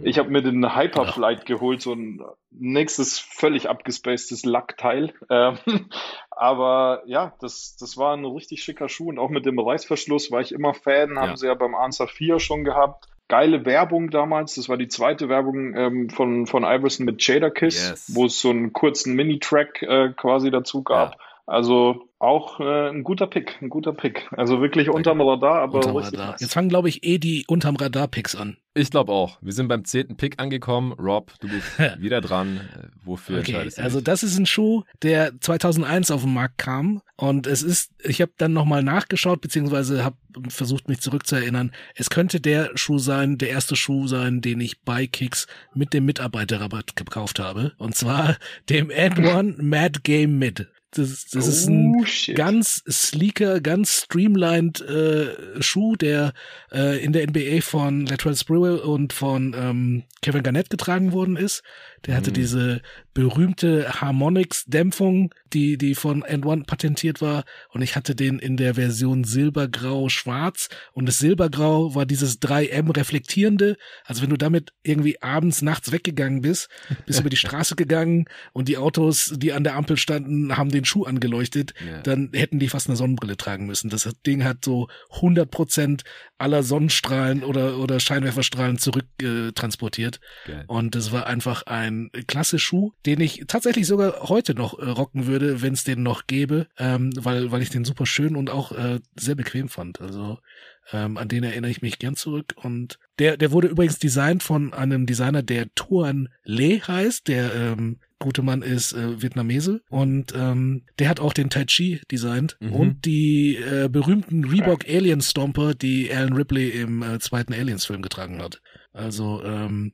Ich habe mir den Hyperflight ja. geholt, so ein nächstes völlig abgespacedes Lackteil. Ähm, (laughs) aber ja, das, das war ein richtig schicker Schuh und auch mit dem Reißverschluss war ich immer Fan, haben ja. sie ja beim Answer 4 schon gehabt. Geile Werbung damals, das war die zweite Werbung ähm, von, von Iverson mit Jada Kiss, yes. wo es so einen kurzen Mini-Track äh, quasi dazu gab. Ja. Also auch äh, ein guter Pick, ein guter Pick. Also wirklich unterm Radar, aber unterm richtig Radar. Jetzt fangen, glaube ich, eh die unterm Radar-Picks an. Ich glaube auch. Wir sind beim zehnten Pick angekommen. Rob, du bist (laughs) wieder dran. Wofür okay, entscheidest du Also das ist ein Schuh, der 2001 auf den Markt kam und es ist, ich habe dann nochmal nachgeschaut, beziehungsweise habe versucht, mich zurückzuerinnern. Es könnte der Schuh sein, der erste Schuh sein, den ich bei Kicks mit dem Mitarbeiterrabatt gekauft habe. Und zwar (laughs) dem Ad One Mad Game Mid. Das, das oh, ist ein oh, shit. ganz sleeker, ganz streamlined äh, Schuh, der äh, in der NBA von Latrell Sprewell und von ähm, Kevin Garnett getragen worden ist. Der hatte mhm. diese berühmte Harmonix-Dämpfung, die, die von End One patentiert war. Und ich hatte den in der Version Silbergrau-Schwarz. Und das Silbergrau war dieses 3M reflektierende. Also wenn du damit irgendwie abends, nachts weggegangen bist, bist über die (laughs) Straße gegangen und die Autos, die an der Ampel standen, haben den Schuh angeleuchtet, ja. dann hätten die fast eine Sonnenbrille tragen müssen. Das Ding hat so 100 Prozent aller Sonnenstrahlen oder, oder Scheinwerferstrahlen zurück äh, transportiert. Und das war einfach ein klasse Schuh, den ich tatsächlich sogar heute noch äh, rocken würde, wenn es den noch gäbe, ähm, weil, weil ich den super schön und auch äh, sehr bequem fand. Also ähm, an den erinnere ich mich gern zurück. Und der, der wurde übrigens designt von einem Designer, der Tuan Le heißt, der ähm, gute Mann ist äh, Vietnamese und ähm, der hat auch den Tai Chi designt mhm. und die äh, berühmten Reebok Alien Stomper, die Alan Ripley im äh, zweiten Aliens-Film getragen hat. Also ähm,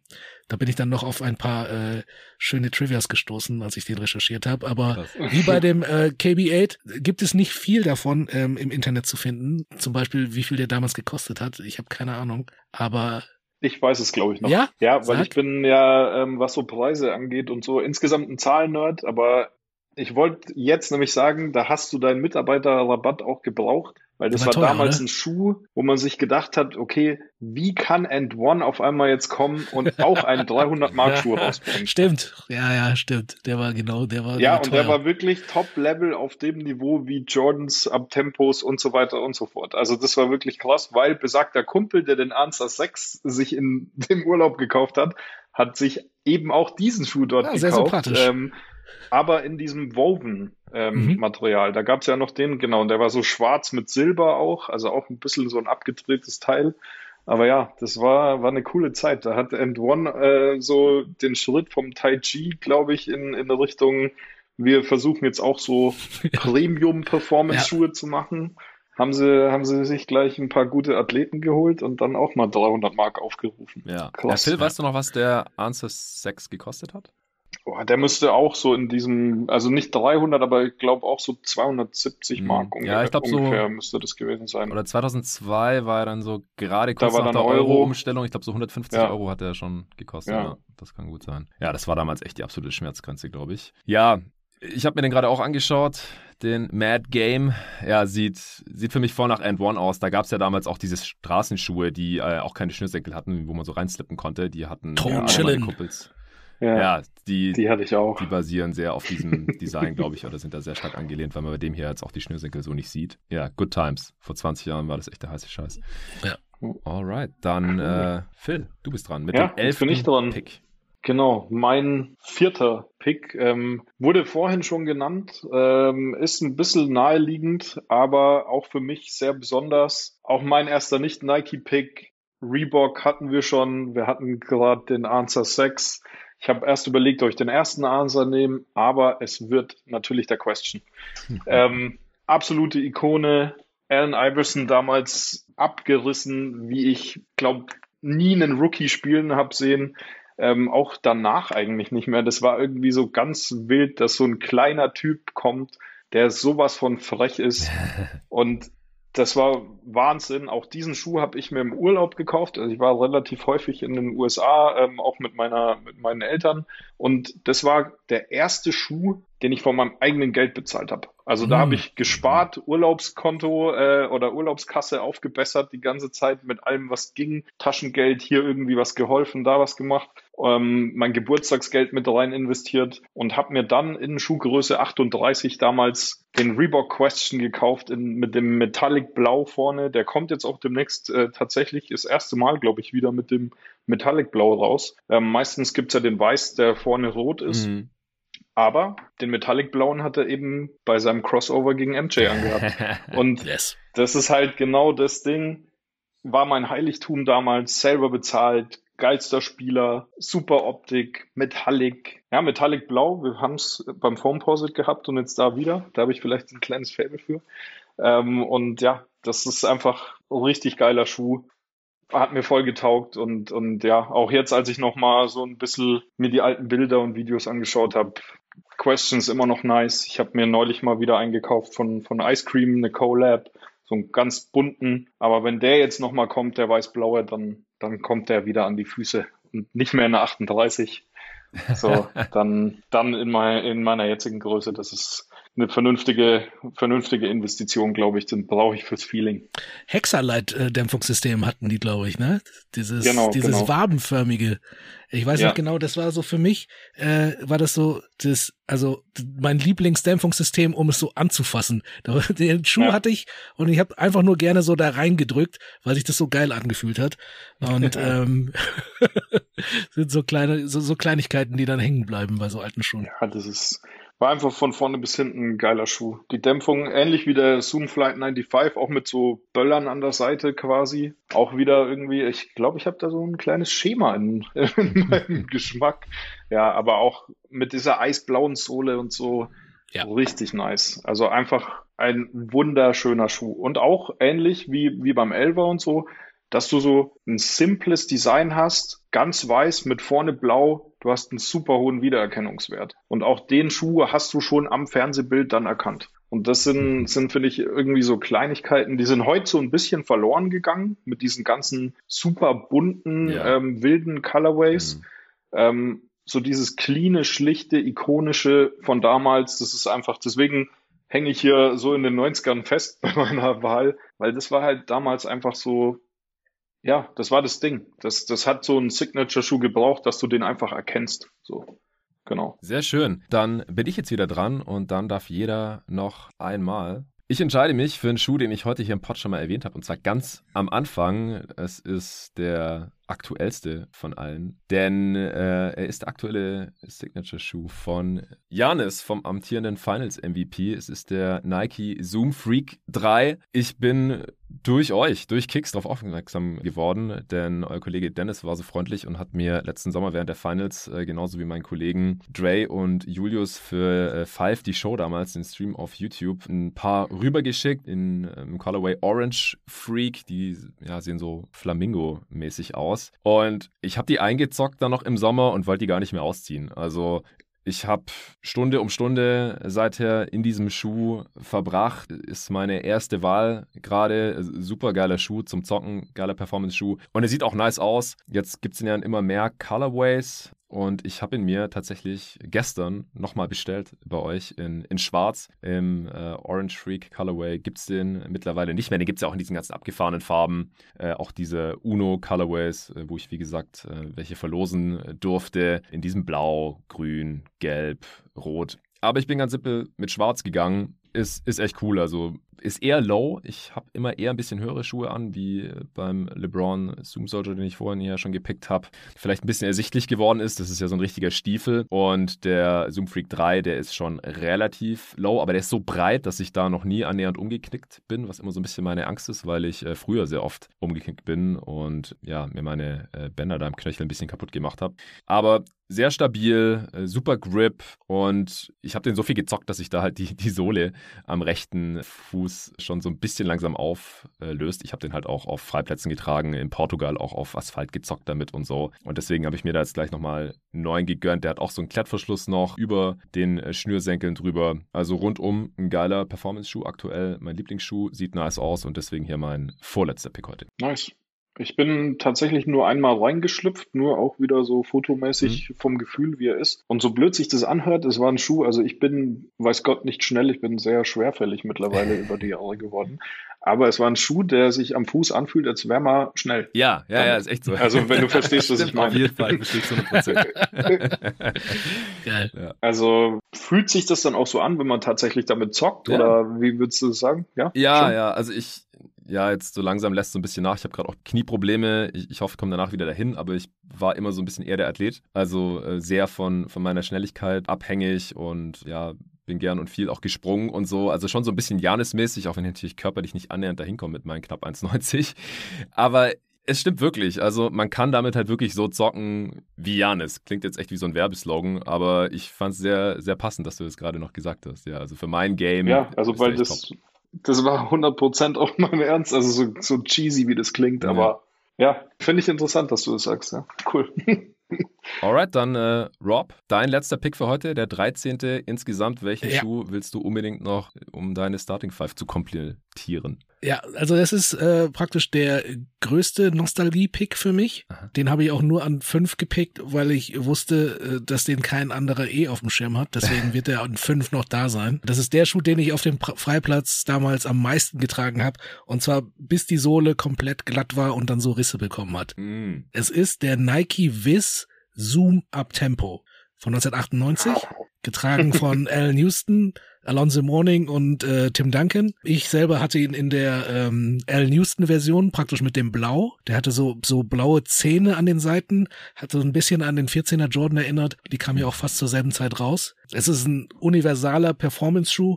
da bin ich dann noch auf ein paar äh, schöne Trivias gestoßen, als ich den recherchiert habe. Aber Krass. wie bei dem äh, KB8 gibt es nicht viel davon ähm, im Internet zu finden. Zum Beispiel, wie viel der damals gekostet hat. Ich habe keine Ahnung. Aber ich weiß es, glaube ich, noch. Ja, ja weil Sag. ich bin ja, ähm, was so Preise angeht und so, insgesamt ein Zahlennerd, aber ich wollte jetzt nämlich sagen, da hast du deinen Mitarbeiterrabatt auch gebraucht, weil das war, teuer, damals oder? ein Schuh, wo man sich gedacht hat, okay, wie kann End One auf einmal jetzt kommen und auch einen (laughs) 300 Mark Schuh rausbringen? Stimmt, ja, ja, stimmt. Der war genau, der war. Ja, und der war wirklich Top Level auf dem Niveau wie Jordans ab Tempos und so weiter und so fort. Also das war wirklich krass, weil besagter Kumpel, der den Answer 6 sich in (laughs) dem Urlaub gekauft hat, hat sich eben auch diesen Schuh dort ja, gekauft. Sehr sympathisch. Ähm, aber in diesem Woven ähm, mhm. Material. Da gab es ja noch den, genau, und der war so schwarz mit Silber auch, also auch ein bisschen so ein abgedrehtes Teil. Aber ja, das war, war eine coole Zeit. Da hat End One äh, so den Schritt vom Tai Chi, glaube ich, in, in Richtung, wir versuchen jetzt auch so (laughs) Premium-Performance-Schuhe ja. zu machen. Haben sie, haben sie sich gleich ein paar gute Athleten geholt und dann auch mal 300 Mark aufgerufen. Ja. Klasse. Ja, Phil, weißt du noch, was der Answer 6 gekostet hat? Boah, der müsste auch so in diesem, also nicht 300, aber ich glaube auch so 270 hm. Mark ungefähr, ja, ich glaub, ungefähr so, müsste das gewesen sein. Oder 2002 war er dann so gerade kurz da nach der Euro-Umstellung, ich glaube so 150 ja. Euro hat er schon gekostet. Ja. ja. das kann gut sein. Ja, das war damals echt die absolute Schmerzgrenze, glaube ich. Ja, ich habe mir den gerade auch angeschaut, den Mad Game. Ja, sieht, sieht für mich voll nach End One aus. Da gab es ja damals auch diese Straßenschuhe, die äh, auch keine Schnürsenkel hatten, wo man so reinslippen konnte. Die hatten ja, alle Kumpels. Ja, ja, die, die hatte ich auch. Die basieren sehr auf diesem Design, glaube ich, (laughs) oder sind da sehr stark angelehnt, weil man bei dem hier jetzt auch die Schnürsenkel so nicht sieht. Ja, Good Times. Vor 20 Jahren war das echt der heiße Scheiß. Ja. Alright, dann äh, Phil, du bist dran mit ja, dem elften bin ich dran. Pick. Genau, mein vierter Pick ähm, wurde vorhin schon genannt, ähm, ist ein bisschen naheliegend, aber auch für mich sehr besonders. Auch mein erster Nicht-Nike-Pick, Reebok hatten wir schon, wir hatten gerade den Answer 6. Ich habe erst überlegt, ob ich den ersten Answer nehme, aber es wird natürlich der Question. ähm, absolute Ikone. Allen Iverson damals abgerissen, wie ich glaube, nie einen Rookie spielen habe sehen. Ähm, auch danach eigentlich nicht mehr. Das war irgendwie so ganz wild, dass so ein kleiner Typ kommt, der sowas von frech ist (laughs) und das war Wahnsinn. Auch diesen Schuh habe ich mir im Urlaub gekauft. Also ich war relativ häufig in den USA, ähm, auch mit meiner, mit meinen Eltern. Und das war der erste Schuh, den ich von meinem eigenen Geld bezahlt habe. Also da habe hm. ich gespart, Urlaubskonto äh, oder Urlaubskasse aufgebessert die ganze Zeit mit allem, was ging. Taschengeld, hier irgendwie was geholfen, da was gemacht. Ähm, mein Geburtstagsgeld mit rein investiert und habe mir dann in Schuhgröße 38 damals den Reebok Question gekauft in, mit dem Metallic Blau vorne. Der kommt jetzt auch demnächst äh, tatsächlich das erste Mal, glaube ich, wieder mit dem Metallic Blau raus. Ähm, meistens gibt's ja den Weiß, der vorne rot ist. Mhm. Aber den Metallic Blauen hat er eben bei seinem Crossover gegen MJ angehabt. (laughs) Und yes. das ist halt genau das Ding. War mein Heiligtum damals, selber bezahlt, geilster Spieler, super Optik, Metallic. Ja, Metallic Blau, wir haben es beim Foamposit gehabt und jetzt da wieder. Da habe ich vielleicht ein kleines Fable für. Ähm, und ja, das ist einfach ein richtig geiler Schuh hat mir voll getaugt und, und ja, auch jetzt, als ich nochmal so ein bisschen mir die alten Bilder und Videos angeschaut habe, Questions immer noch nice. Ich habe mir neulich mal wieder eingekauft von, von Ice Cream, eine Collab, so einen ganz bunten. Aber wenn der jetzt nochmal kommt, der weiß-blaue, dann, dann kommt der wieder an die Füße und nicht mehr in der 38. So, (laughs) dann, dann in, mein, in meiner jetzigen Größe, das ist eine vernünftige, vernünftige Investition, glaube ich, den brauche ich fürs Feeling. Hexerleit-Dämpfungssystem hatten die, glaube ich, ne? Dieses, genau, dieses genau. wabenförmige. Ich weiß ja. nicht genau, das war so für mich, äh, war das so, das, also mein Lieblingsdämpfungssystem, um es so anzufassen. (laughs) Den Schuh ja. hatte ich und ich habe einfach nur gerne so da reingedrückt, weil sich das so geil angefühlt hat. Und (laughs) ähm, (laughs) sind so kleine, so, so Kleinigkeiten, die dann hängen bleiben bei so alten Schuhen. Ja, das ist war einfach von vorne bis hinten ein geiler Schuh. Die Dämpfung ähnlich wie der Zoom Flight 95, auch mit so Böllern an der Seite quasi. Auch wieder irgendwie, ich glaube, ich habe da so ein kleines Schema in, (laughs) in meinem (laughs) Geschmack. Ja, aber auch mit dieser eisblauen Sohle und so. Ja. Richtig nice. Also einfach ein wunderschöner Schuh. Und auch ähnlich wie, wie beim Elver und so, dass du so ein simples Design hast, ganz weiß mit vorne blau. Du hast einen super hohen Wiedererkennungswert. Und auch den Schuh hast du schon am Fernsehbild dann erkannt. Und das sind, sind, finde ich, irgendwie so Kleinigkeiten, die sind heute so ein bisschen verloren gegangen mit diesen ganzen super bunten, ja. ähm, wilden Colorways. Mhm. Ähm, so dieses cleane, schlichte, ikonische von damals, das ist einfach, deswegen hänge ich hier so in den 90ern fest (laughs) bei meiner Wahl, weil das war halt damals einfach so, ja, das war das Ding. Das, das hat so einen Signature-Schuh gebraucht, dass du den einfach erkennst. So. Genau. Sehr schön. Dann bin ich jetzt wieder dran und dann darf jeder noch einmal. Ich entscheide mich für einen Schuh, den ich heute hier im Pod schon mal erwähnt habe, und zwar ganz am Anfang. Es ist der aktuellste von allen, denn äh, er ist der aktuelle Signature-Schuh von Janis, vom amtierenden Finals-MVP. Es ist der Nike Zoom Freak 3. Ich bin durch euch, durch Kicks darauf aufmerksam geworden, denn euer Kollege Dennis war so freundlich und hat mir letzten Sommer während der Finals, äh, genauso wie meinen Kollegen Dre und Julius für äh, Five, die Show damals, den Stream auf YouTube, ein paar rübergeschickt in, äh, im Colorway Orange Freak. Die ja, sehen so Flamingo-mäßig aus. Und ich habe die eingezockt dann noch im Sommer und wollte die gar nicht mehr ausziehen. Also ich habe Stunde um Stunde seither in diesem Schuh verbracht. Ist meine erste Wahl gerade. Super geiler Schuh zum Zocken, geiler Performance-Schuh. Und er sieht auch nice aus. Jetzt gibt es ja immer mehr Colorways. Und ich habe ihn mir tatsächlich gestern nochmal bestellt bei euch in, in Schwarz. Im äh, Orange Freak Colorway gibt es den mittlerweile nicht mehr. Den gibt es ja auch in diesen ganzen abgefahrenen Farben. Äh, auch diese Uno Colorways, äh, wo ich, wie gesagt, äh, welche verlosen durfte. In diesem Blau, Grün, Gelb, Rot. Aber ich bin ganz simpel mit Schwarz gegangen. Ist, ist echt cool. Also ist eher low. Ich habe immer eher ein bisschen höhere Schuhe an, wie beim LeBron Zoom Soldier, den ich vorhin ja schon gepickt habe. Vielleicht ein bisschen ersichtlich geworden ist. Das ist ja so ein richtiger Stiefel. Und der Zoom Freak 3, der ist schon relativ low, aber der ist so breit, dass ich da noch nie annähernd umgeknickt bin, was immer so ein bisschen meine Angst ist, weil ich äh, früher sehr oft umgeknickt bin und ja, mir meine äh, Bänder da im Knöchel ein bisschen kaputt gemacht habe. Aber sehr stabil, äh, super Grip und ich habe den so viel gezockt, dass ich da halt die, die Sohle am rechten Fuß schon so ein bisschen langsam auflöst. Ich habe den halt auch auf Freiplätzen getragen, in Portugal auch auf Asphalt gezockt damit und so. Und deswegen habe ich mir da jetzt gleich nochmal einen neuen gegönnt. Der hat auch so einen Klettverschluss noch über den äh, Schnürsenkeln drüber. Also rundum ein geiler Performance-Schuh aktuell. Mein Lieblingsschuh, sieht nice aus und deswegen hier mein vorletzter Pick heute. Nice. Ich bin tatsächlich nur einmal reingeschlüpft, nur auch wieder so fotomäßig mhm. vom Gefühl, wie er ist. Und so blöd sich das anhört, es war ein Schuh, also ich bin, weiß Gott, nicht schnell, ich bin sehr schwerfällig mittlerweile (laughs) über die Jahre geworden. Aber es war ein Schuh, der sich am Fuß anfühlt, als wäre man schnell. Ja, ja, ja, ist echt so. Also wenn du verstehst, was (laughs) ich meine. Auf jeden Fall, verstehe ich zu 100%. Geil. Ja. Also fühlt sich das dann auch so an, wenn man tatsächlich damit zockt? Ja. Oder wie würdest du das sagen? Ja, ja, Schon? ja. Also ich, ja, jetzt so langsam lässt so ein bisschen nach. Ich habe gerade auch Knieprobleme. Ich, ich hoffe, ich komme danach wieder dahin, aber ich war immer so ein bisschen eher der Athlet. Also äh, sehr von, von meiner Schnelligkeit abhängig und ja, bin gern und viel auch gesprungen und so. Also schon so ein bisschen Janis-mäßig, auch wenn ich natürlich körperlich nicht annähernd dahin komme mit meinen knapp 1,90. Aber es stimmt wirklich. Also man kann damit halt wirklich so zocken wie Janis. Klingt jetzt echt wie so ein Werbeslogan, aber ich fand es sehr, sehr passend, dass du das gerade noch gesagt hast. Ja, also für mein Game. Ja, also weil das, top das war 100% auch mein Ernst, also so, so cheesy, wie das klingt, ja. aber ja, finde ich interessant, dass du das sagst, ja. Cool. (laughs) Alright, dann äh, Rob, dein letzter Pick für heute, der 13. insgesamt. Welchen ja. Schuh willst du unbedingt noch, um deine Starting Five zu komplettieren? Ja, also das ist äh, praktisch der größte Nostalgie-Pick für mich. Aha. Den habe ich auch nur an fünf gepickt, weil ich wusste, äh, dass den kein anderer eh auf dem Schirm hat. Deswegen (laughs) wird er an fünf noch da sein. Das ist der Schuh, den ich auf dem Freiplatz damals am meisten getragen habe. Und zwar bis die Sohle komplett glatt war und dann so Risse bekommen hat. Mm. Es ist der Nike Viz Zoom Up Tempo von 1998, getragen von (laughs) Alan Houston, Alonso Morning und äh, Tim Duncan. Ich selber hatte ihn in der ähm, Alan Houston Version, praktisch mit dem Blau. Der hatte so, so blaue Zähne an den Seiten, hat so ein bisschen an den 14er Jordan erinnert. Die kam ja auch fast zur selben Zeit raus. Es ist ein universaler Performance-Schuh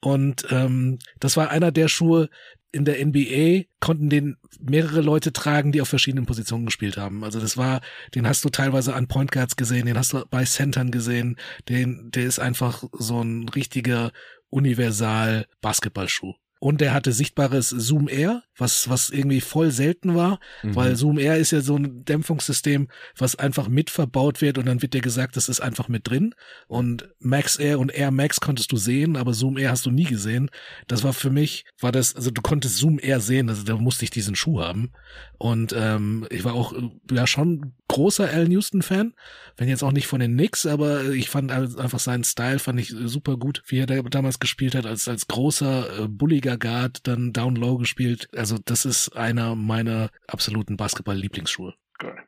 und ähm, das war einer der Schuhe, in der NBA konnten den mehrere Leute tragen, die auf verschiedenen Positionen gespielt haben. Also das war, den hast du teilweise an Point Guards gesehen, den hast du bei Centern gesehen, den, der ist einfach so ein richtiger universal Basketballschuh. Und der hatte sichtbares Zoom Air, was, was irgendwie voll selten war, mhm. weil Zoom Air ist ja so ein Dämpfungssystem, was einfach mit verbaut wird und dann wird dir gesagt, das ist einfach mit drin und Max Air und Air Max konntest du sehen, aber Zoom Air hast du nie gesehen. Das war für mich, war das, also du konntest Zoom Air sehen, also da musste ich diesen Schuh haben und ähm, ich war auch ja schon großer Al Houston Fan, wenn jetzt auch nicht von den Knicks, aber ich fand einfach seinen Style fand ich super gut, wie er damals gespielt hat als als großer äh, bulliger Guard, dann Down Low gespielt. Also das ist einer meiner absoluten Basketball-Lieblingsschuhe. Geil.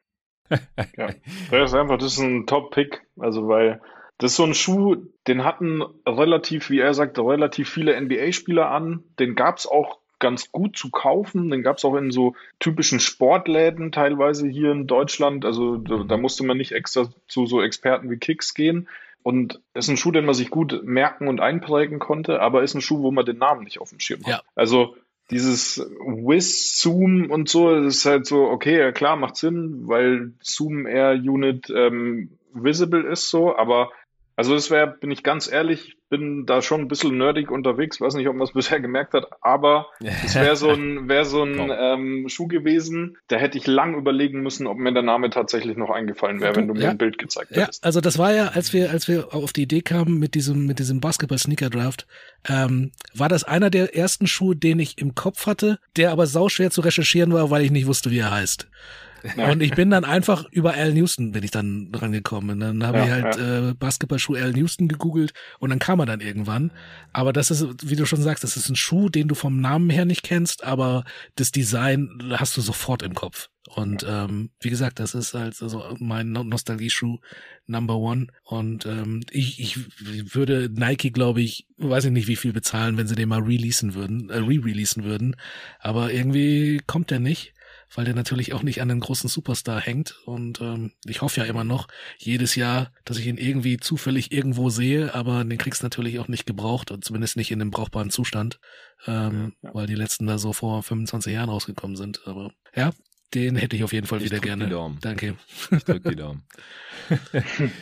(laughs) ja, das ist einfach, das ist ein Top-Pick, also weil das ist so ein Schuh, den hatten relativ, wie er sagt, relativ viele NBA-Spieler an. Den gab's auch ganz gut zu kaufen. Den gab es auch in so typischen Sportläden teilweise hier in Deutschland. Also da, da, musste man nicht extra zu so Experten wie Kicks gehen. Und ist ein Schuh, den man sich gut merken und einprägen konnte, aber ist ein Schuh, wo man den Namen nicht auf dem Schirm hat. Ja. Also dieses Whiz, Zoom und so, das ist halt so, okay, ja klar, macht Sinn, weil Zoom Air Unit ähm, visible ist so, aber also das wäre, bin ich ganz ehrlich, bin da schon ein bisschen nerdig unterwegs, weiß nicht, ob man es (laughs) bisher gemerkt hat, aber es wäre so ein, (laughs) wäre so ein ähm, Schuh gewesen, da hätte ich lang überlegen müssen, ob mir der Name tatsächlich noch eingefallen wäre, wenn du mir ja. ein Bild gezeigt ja, hättest. Also das war ja, als wir, als wir auf die Idee kamen mit diesem, mit diesem Basketball-Sneaker-Draft, ähm, war das einer der ersten Schuhe, den ich im Kopf hatte, der aber sauschwer zu recherchieren war, weil ich nicht wusste, wie er heißt. Und ich bin dann einfach über Al Houston bin ich dann rangekommen. Und dann habe ja, ich halt ja. äh, Basketballschuh Al Houston gegoogelt und dann kam er dann irgendwann. Aber das ist, wie du schon sagst, das ist ein Schuh, den du vom Namen her nicht kennst, aber das Design hast du sofort im Kopf. Und ähm, wie gesagt, das ist halt also mein Nostalgie-Schuh Number One. Und ähm, ich, ich würde Nike, glaube ich, weiß ich nicht, wie viel bezahlen, wenn sie den mal releasen würden, äh, re-releasen würden. Aber irgendwie kommt der nicht weil der natürlich auch nicht an den großen Superstar hängt. Und ähm, ich hoffe ja immer noch jedes Jahr, dass ich ihn irgendwie zufällig irgendwo sehe, aber den kriegst du natürlich auch nicht gebraucht und zumindest nicht in einem brauchbaren Zustand, ähm, ja, ja. weil die letzten da so vor 25 Jahren rausgekommen sind. Aber ja, den hätte ich auf jeden Fall ich wieder gerne. Die Daumen. Danke. Ich drück die Daumen. (laughs)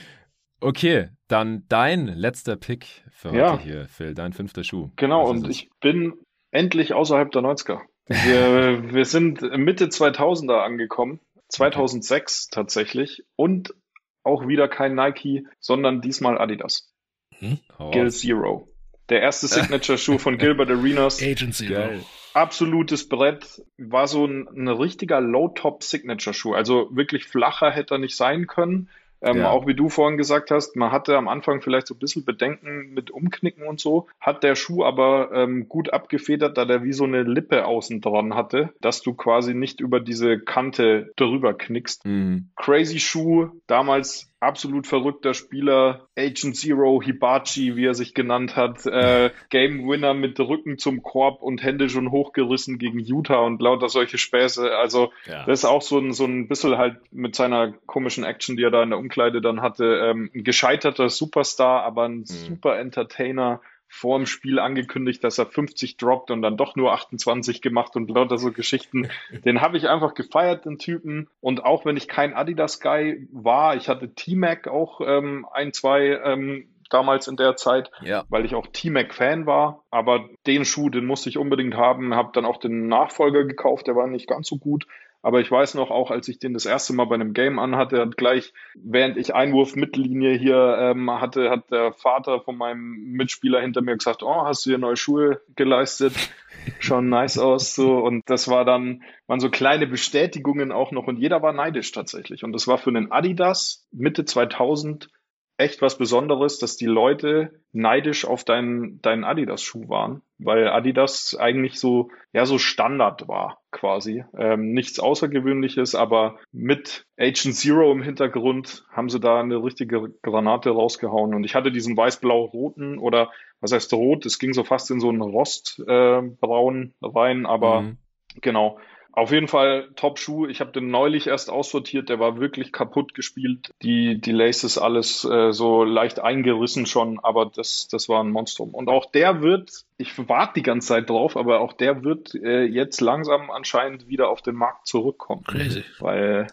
okay, dann dein letzter Pick für heute ja. hier, Phil, dein fünfter Schuh. Genau, und ich bin endlich außerhalb der 90er. Wir, (laughs) wir sind Mitte 2000er angekommen, 2006 tatsächlich und auch wieder kein Nike, sondern diesmal Adidas. Hm? Oh. Gil Zero. Der erste (laughs) Signature-Schuh von Gilbert Arenas. Zero. Geil. Absolutes Brett. War so ein, ein richtiger Low-Top-Signature-Schuh. Also wirklich flacher hätte er nicht sein können. Ähm, ja. Auch wie du vorhin gesagt hast, man hatte am Anfang vielleicht so ein bisschen Bedenken mit Umknicken und so, hat der Schuh aber ähm, gut abgefedert, da der wie so eine Lippe außen dran hatte, dass du quasi nicht über diese Kante drüber knickst. Mhm. Crazy Schuh, damals absolut verrückter Spieler, Agent Zero, Hibachi, wie er sich genannt hat, äh, (laughs) Game Winner mit Rücken zum Korb und Hände schon hochgerissen gegen Utah und lauter solche Späße. Also ja. das ist auch so ein, so ein bisschen halt mit seiner komischen Action, die er da in der Umkleide dann hatte, ähm, ein gescheiterter Superstar, aber ein mhm. super Entertainer vor dem Spiel angekündigt, dass er 50 droppt und dann doch nur 28 gemacht und lauter so Geschichten. (laughs) Den habe ich einfach gefeiert, den Typen. Und auch wenn ich kein Adidas-Guy war, ich hatte T-Mac auch ähm, ein, zwei ähm, damals in der Zeit, ja. weil ich auch T-Mac-Fan war. Aber den Schuh, den musste ich unbedingt haben. Habe dann auch den Nachfolger gekauft, der war nicht ganz so gut. Aber ich weiß noch auch, als ich den das erste Mal bei einem Game anhatte, hat gleich, während ich Einwurf Mittellinie hier ähm, hatte, hat der Vater von meinem Mitspieler hinter mir gesagt, oh, hast du dir neue Schuhe geleistet? (laughs) Schauen nice aus, so. Und das war dann, waren so kleine Bestätigungen auch noch und jeder war neidisch tatsächlich. Und das war für einen Adidas Mitte 2000 echt was Besonderes, dass die Leute neidisch auf deinen, deinen Adidas-Schuh waren, weil Adidas eigentlich so, ja, so Standard war quasi. Ähm, nichts Außergewöhnliches, aber mit Agent Zero im Hintergrund haben sie da eine richtige Granate rausgehauen. Und ich hatte diesen weiß-blau-roten oder was heißt rot? Es ging so fast in so einen Rostbraun äh, rein, aber mhm. genau. Auf jeden Fall Top-Schuh. Ich habe den neulich erst aussortiert. Der war wirklich kaputt gespielt. Die, die Laces alles äh, so leicht eingerissen schon, aber das, das war ein Monstrum. Und auch der wird, ich warte die ganze Zeit drauf, aber auch der wird äh, jetzt langsam anscheinend wieder auf den Markt zurückkommen. Crazy. Weil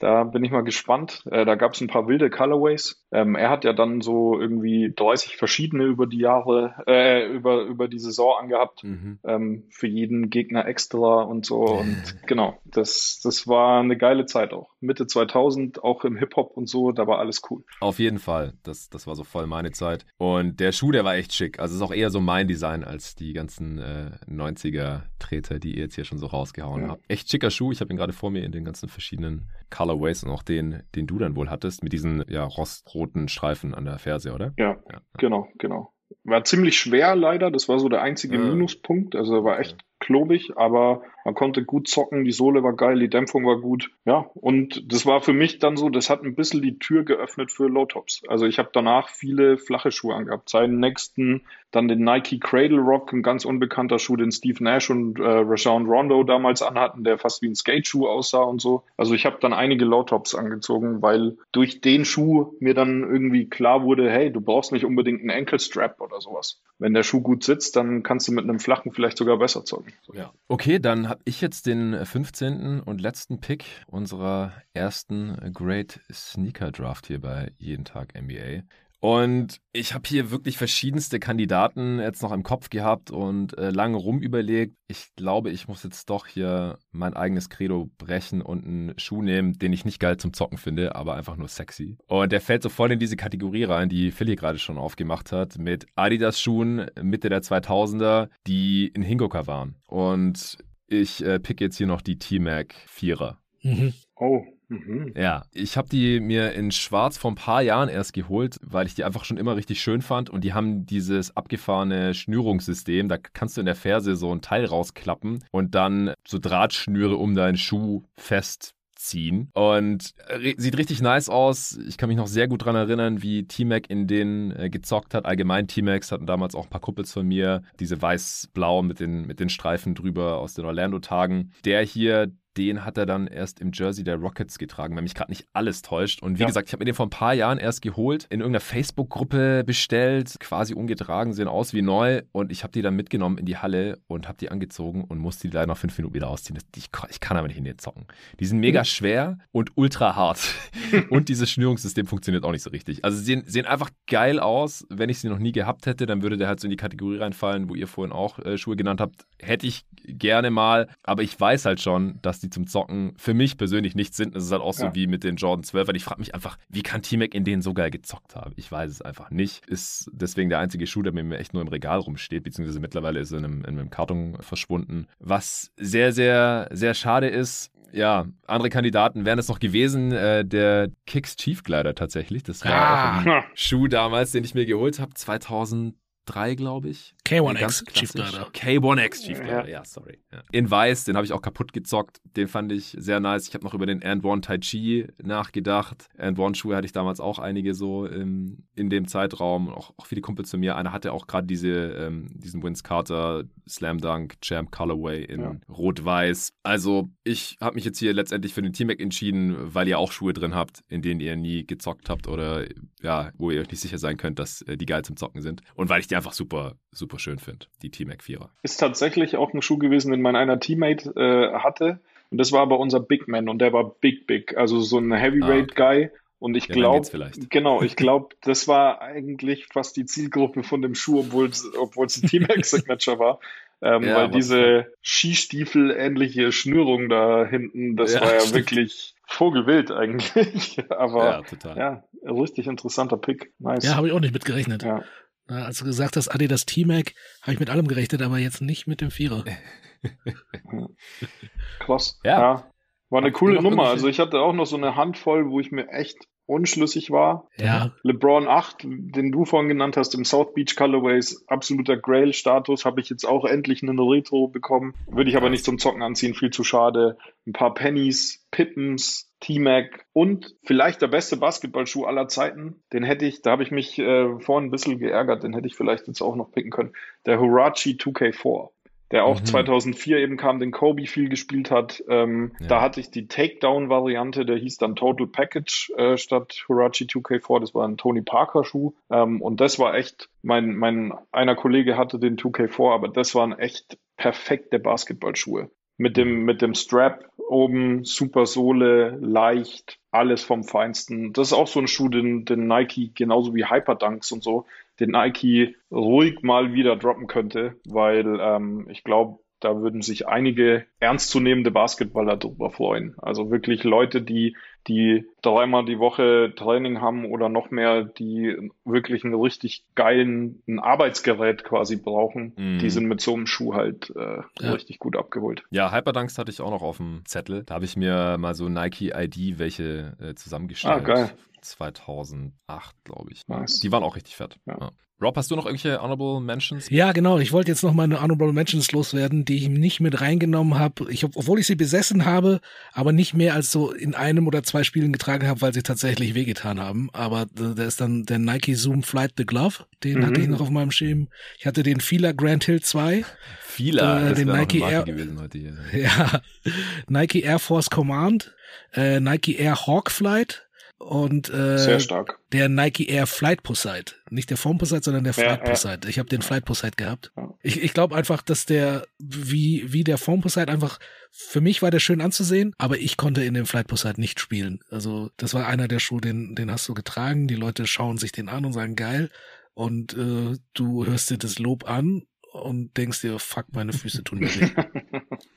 da bin ich mal gespannt. Äh, da gab es ein paar wilde Colorways. Ähm, er hat ja dann so irgendwie 30 verschiedene über die Jahre, äh, über, über die Saison angehabt, mhm. ähm, für jeden Gegner extra und so. Und genau, das, das war eine geile Zeit auch. Mitte 2000, auch im Hip-Hop und so, da war alles cool. Auf jeden Fall, das, das war so voll meine Zeit. Und der Schuh, der war echt schick. Also ist auch eher so mein Design als die ganzen äh, 90er-Treter, die ihr jetzt hier schon so rausgehauen ja. habt. Echt schicker Schuh, ich habe ihn gerade vor mir in den ganzen verschiedenen Colorways und auch den, den du dann wohl hattest, mit diesen ja, rostroten Streifen an der Ferse, oder? Ja, ja. genau, genau. War ziemlich schwer leider, das war so der einzige ja. Minuspunkt, also war echt klobig, aber man konnte gut zocken, die Sohle war geil, die Dämpfung war gut. Ja, und das war für mich dann so, das hat ein bisschen die Tür geöffnet für Low-Tops. Also ich habe danach viele flache Schuhe angehabt. Seinen nächsten, dann den Nike Cradle Rock, ein ganz unbekannter Schuh, den Steve Nash und äh, Rashawn Rondo damals anhatten, der fast wie ein Skate-Schuh aussah und so. Also ich habe dann einige Low-Tops angezogen, weil durch den Schuh mir dann irgendwie klar wurde, hey, du brauchst nicht unbedingt einen Ankle-Strap oder sowas. Wenn der Schuh gut sitzt, dann kannst du mit einem flachen vielleicht sogar besser zocken. Ja. Okay, dann habe ich jetzt den 15. und letzten Pick unserer ersten Great Sneaker Draft hier bei Jeden Tag NBA. Und ich habe hier wirklich verschiedenste Kandidaten jetzt noch im Kopf gehabt und äh, lange rumüberlegt. Ich glaube, ich muss jetzt doch hier mein eigenes Credo brechen und einen Schuh nehmen, den ich nicht geil zum Zocken finde, aber einfach nur sexy. Und der fällt so voll in diese Kategorie rein, die Philly gerade schon aufgemacht hat, mit Adidas-Schuhen Mitte der 2000er, die in Hingucker waren. Und ich äh, pick jetzt hier noch die T-Mac 4er. Mhm. Oh, Mhm. Ja, ich habe die mir in Schwarz vor ein paar Jahren erst geholt, weil ich die einfach schon immer richtig schön fand. Und die haben dieses abgefahrene Schnürungssystem. Da kannst du in der Ferse so ein Teil rausklappen und dann so Drahtschnüre um deinen Schuh fest ziehen. Und sieht richtig nice aus. Ich kann mich noch sehr gut daran erinnern, wie T-Mac in den äh, gezockt hat. Allgemein T-Macs hatten damals auch ein paar Kuppels von mir. Diese weiß-blau mit den, mit den Streifen drüber aus den Orlando-Tagen. Der hier, den hat er dann erst im Jersey der Rockets getragen, wenn mich gerade nicht alles täuscht. Und wie ja. gesagt, ich habe mir den vor ein paar Jahren erst geholt, in irgendeiner Facebook-Gruppe bestellt, quasi ungetragen, sehen aus wie neu. Und ich habe die dann mitgenommen in die Halle und habe die angezogen und musste die leider nach fünf Minuten wieder ausziehen. Ich, ich kann aber nicht in den zocken. Die sind mega mhm. schwer und ultra hart. (laughs) und dieses Schnürungssystem funktioniert auch nicht so richtig. Also sie sehen, sehen einfach geil aus. Wenn ich sie noch nie gehabt hätte, dann würde der halt so in die Kategorie reinfallen, wo ihr vorhin auch äh, Schuhe genannt habt. Hätte ich gerne mal, aber ich weiß halt schon, dass die zum Zocken für mich persönlich nichts sind. Es ist halt auch so ja. wie mit den Jordan 12, weil ich frage mich einfach, wie kann T-Mac in denen so geil gezockt haben? Ich weiß es einfach nicht. Ist deswegen der einzige Schuh, der mir echt nur im Regal rumsteht, beziehungsweise mittlerweile ist er in einem, in einem Karton verschwunden. Was sehr, sehr, sehr schade ist, ja, andere Kandidaten wären es noch gewesen. Äh, der Kicks Chief Glider tatsächlich. Das war ah. auch ein Schuh damals, den ich mir geholt habe, 2000 3, glaube ich. K1X Chief Glider. K1X Chief Glider, ja, ja sorry. Ja. In Weiß, den habe ich auch kaputt gezockt. Den fand ich sehr nice. Ich habe noch über den And One Tai Chi nachgedacht. And One Schuhe hatte ich damals auch einige so im, in dem Zeitraum. Auch, auch viele Kumpels zu mir. Einer hatte auch gerade diese, ähm, diesen Vince Carter Slam Dunk Champ Colorway in ja. Rot-Weiß. Also ich habe mich jetzt hier letztendlich für den T-Mac entschieden, weil ihr auch Schuhe drin habt, in denen ihr nie gezockt habt oder ja, wo ihr euch nicht sicher sein könnt, dass äh, die geil zum Zocken sind. Und weil ich die einfach super, super schön finde, die T-Mac 4er. Ist tatsächlich auch ein Schuh gewesen, den mein einer Teammate äh, hatte. Und das war aber unser Big Man und der war big, big. Also so ein Heavyweight-Guy. Ah, okay. Und ich ja, glaube, genau, ich glaube, das war eigentlich fast die Zielgruppe von dem Schuh, obwohl es ein Team-Mac Signature war. Ähm, ja, weil diese Skistiefel-ähnliche Schnürung da hinten, das ja, war ja stimmt. wirklich Vogelwild eigentlich. (laughs) Aber ja, total. ja, richtig interessanter Pick. Nice. Ja, habe ich auch nicht mitgerechnet. Ja. Ja, als du gesagt hast, Adidas T-Mac, habe ich mit allem gerechnet, aber jetzt nicht mit dem Vierer. (laughs) Krass. Ja. ja. War eine Hat coole Nummer. Also ich hatte auch noch so eine Handvoll, wo ich mir echt unschlüssig war. Ja. LeBron 8, den du vorhin genannt hast, im South Beach Colorways, absoluter Grail-Status, habe ich jetzt auch endlich einen Retro bekommen. Würde ich aber nicht zum Zocken anziehen, viel zu schade. Ein paar Pennies, Pippens, T-Mac und vielleicht der beste Basketballschuh aller Zeiten. Den hätte ich, da habe ich mich äh, vorhin ein bisschen geärgert, den hätte ich vielleicht jetzt auch noch picken können. Der Hurachi 2K4 der auch mhm. 2004 eben kam, den Kobe viel gespielt hat. Ähm, ja. Da hatte ich die Takedown-Variante, der hieß dann Total Package äh, statt Hurachi 2K4. Das war ein Tony Parker-Schuh. Ähm, und das war echt, mein, mein einer Kollege hatte den 2K4, aber das waren echt perfekte Basketballschuhe. Mit dem, mit dem Strap oben, super Sohle, leicht, alles vom Feinsten. Das ist auch so ein Schuh, den, den Nike genauso wie Hyperdunks und so, den Nike ruhig mal wieder droppen könnte, weil ähm, ich glaube, da würden sich einige ernstzunehmende Basketballer drüber freuen. Also wirklich Leute, die, die dreimal die Woche Training haben oder noch mehr, die wirklich einen richtig geilen ein Arbeitsgerät quasi brauchen, mm. die sind mit so einem Schuh halt äh, ja. richtig gut abgeholt. Ja, Hyperdunks hatte ich auch noch auf dem Zettel. Da habe ich mir mal so Nike ID welche äh, zusammengestellt. Ah, geil. 2008, glaube ich. Nice. Die waren auch richtig fett. Ja. Ja. Rob, hast du noch irgendwelche Honorable Mentions? Ja, genau. Ich wollte jetzt noch meine Honorable Mentions loswerden, die ich nicht mit reingenommen habe. Ich, obwohl ich sie besessen habe, aber nicht mehr als so in einem oder zwei Spielen getragen habe, weil sie tatsächlich wehgetan haben. Aber da ist dann der Nike Zoom Flight the Glove. Den mhm. hatte ich noch auf meinem Schirm. Ich hatte den Fila Grand Hill 2. Fila, äh, den Nike Air, gewesen heute hier. (laughs) Ja, Nike Air Force Command, äh, Nike Air Hawk Flight und äh, Sehr stark. der Nike Air Flight Poseid. Nicht der Form Poseid, sondern der Flight ja, Poseid. Ich habe den Flight Poseid gehabt. Ja. Ich, ich glaube einfach, dass der, wie, wie der Form Poseid einfach, für mich war der schön anzusehen, aber ich konnte in dem Flight Poseid nicht spielen. Also das war einer der Schuhe, den, den hast du getragen. Die Leute schauen sich den an und sagen, geil. Und äh, du hörst dir das Lob an und denkst dir, fuck, meine Füße tun mir weh. (laughs)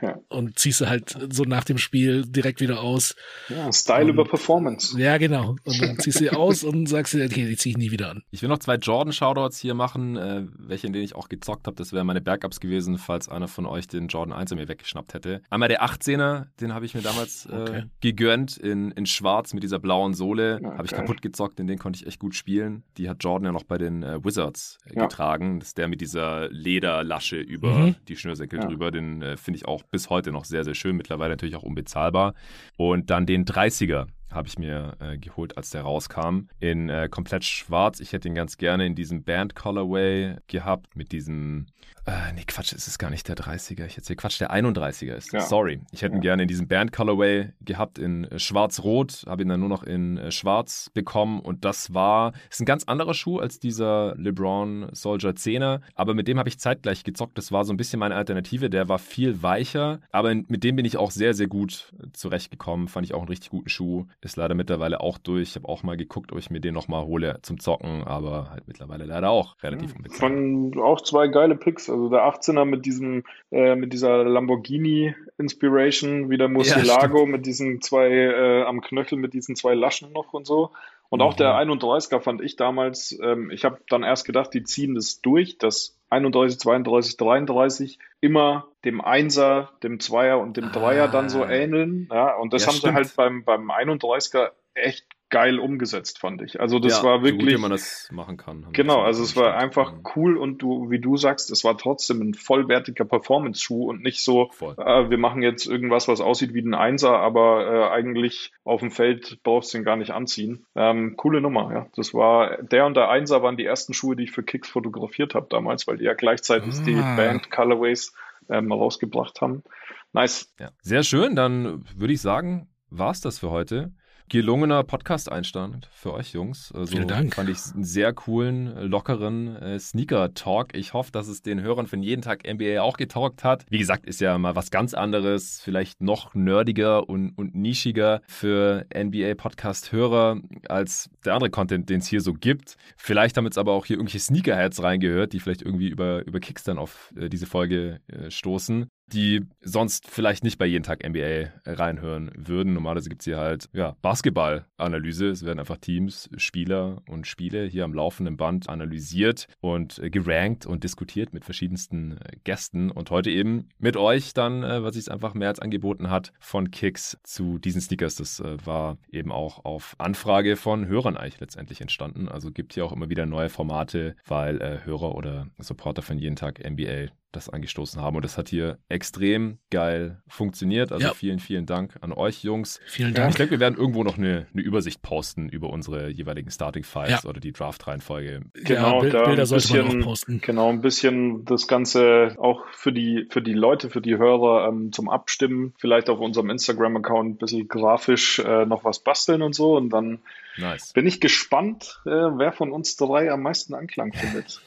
Ja. Und ziehst du halt so nach dem Spiel direkt wieder aus. Ja, Style und, über Performance. Ja, genau. Und dann ziehst du sie aus und sagst dir, okay, die zieh ich nie wieder an. Ich will noch zwei Jordan-Shoutouts hier machen, äh, welche, in denen ich auch gezockt habe. Das wären meine Backups gewesen, falls einer von euch den Jordan 1 mir weggeschnappt hätte. Einmal der 18er, den habe ich mir damals äh, okay. gegönnt in, in schwarz mit dieser blauen Sohle. Okay. Habe ich kaputt gezockt, in den konnte ich echt gut spielen. Die hat Jordan ja noch bei den äh, Wizards äh, ja. getragen. Das ist der mit dieser Lederlasche über mhm. die Schnürsenkel ja. drüber. Den äh, finde ich auch bis heute noch sehr, sehr schön. Mittlerweile natürlich auch unbezahlbar. Und dann den 30er habe ich mir äh, geholt, als der rauskam. In äh, komplett schwarz. Ich hätte ihn ganz gerne in diesem Band Colorway gehabt. Mit diesem. Äh, nee, Quatsch, ist es gar nicht der 30er. Ich erzähle Quatsch, der 31er ist. Ja. Sorry. Ich hätte ihn gerne in diesem Band Colorway gehabt, in äh, schwarz-rot. Habe ihn dann nur noch in äh, schwarz bekommen. Und das war. Ist ein ganz anderer Schuh als dieser LeBron Soldier 10er. Aber mit dem habe ich zeitgleich gezockt. Das war so ein bisschen meine Alternative. Der war viel weicher. Aber mit dem bin ich auch sehr, sehr gut äh, zurechtgekommen. Fand ich auch einen richtig guten Schuh. Ist leider mittlerweile auch durch. Ich habe auch mal geguckt, ob ich mir den nochmal hole zum Zocken, aber halt mittlerweile leider auch relativ unbekannt. Von auch zwei geile Picks. Also der 18er mit diesem, äh, mit dieser Lamborghini Inspiration, wie der Murcielago ja, mit diesen zwei äh, am Knöchel, mit diesen zwei Laschen noch und so. Und auch der 31er fand ich damals, ähm, ich habe dann erst gedacht, die ziehen das durch, das 31, 32, 33 immer dem Einser, dem Zweier und dem Dreier ah. dann so ah. ähneln. Ja, und das ja, haben stimmt. sie halt beim, beim 31er echt geil umgesetzt, fand ich. Also das ja, war wirklich. So gut, wie man das machen kann. Genau, also es war einfach cool und du, wie du sagst, es war trotzdem ein vollwertiger Performance-Schuh und nicht so, äh, wir machen jetzt irgendwas, was aussieht wie ein Einser, aber äh, eigentlich auf dem Feld brauchst du ihn gar nicht anziehen. Ähm, coole Nummer, ja. Das war, der und der Einser waren die ersten Schuhe, die ich für Kicks fotografiert habe damals, weil die ja gleichzeitig ah. die Band Colorways ähm, rausgebracht haben. Nice. Ja. Sehr schön, dann würde ich sagen, war's das für heute gelungener Podcast-Einstand für euch Jungs. Also Vielen Dank. Fand ich einen sehr coolen, lockeren äh, Sneaker-Talk. Ich hoffe, dass es den Hörern von jeden Tag NBA auch getaugt hat. Wie gesagt, ist ja mal was ganz anderes, vielleicht noch nerdiger und, und nischiger für NBA-Podcast-Hörer als der andere Content, den es hier so gibt. Vielleicht haben jetzt aber auch hier irgendwelche Sneakerheads reingehört, die vielleicht irgendwie über, über Kicks dann auf äh, diese Folge äh, stoßen die sonst vielleicht nicht bei jeden Tag NBA reinhören würden. Normalerweise gibt es hier halt ja, Basketball-Analyse. Es werden einfach Teams, Spieler und Spiele hier am laufenden Band analysiert und äh, gerankt und diskutiert mit verschiedensten äh, Gästen. Und heute eben mit euch dann, äh, was sich einfach mehr als angeboten hat, von Kicks zu diesen Sneakers. Das war eben auch auf Anfrage von Hörern eigentlich letztendlich entstanden. Also gibt hier auch immer wieder neue Formate, weil Hörer oder Supporter von jeden Tag NBA das angestoßen haben. Und das hat hier extrem geil funktioniert. Also ja. vielen, vielen Dank an euch, Jungs. Vielen Dank. Ich denke, wir werden irgendwo noch eine, eine Übersicht posten über unsere jeweiligen Starting Fives ja. oder die Draft-Reihenfolge. Genau, ja, Bilder sollte bisschen, man auch posten. Genau, ein bisschen das Ganze auch für die, für die Leute, für die Hörer ähm, zum Abstimmen. Vielleicht auf unserem Instagram-Account ein bisschen grafisch äh, noch was basteln und so. Und dann nice. bin ich gespannt, äh, wer von uns drei am meisten Anklang findet.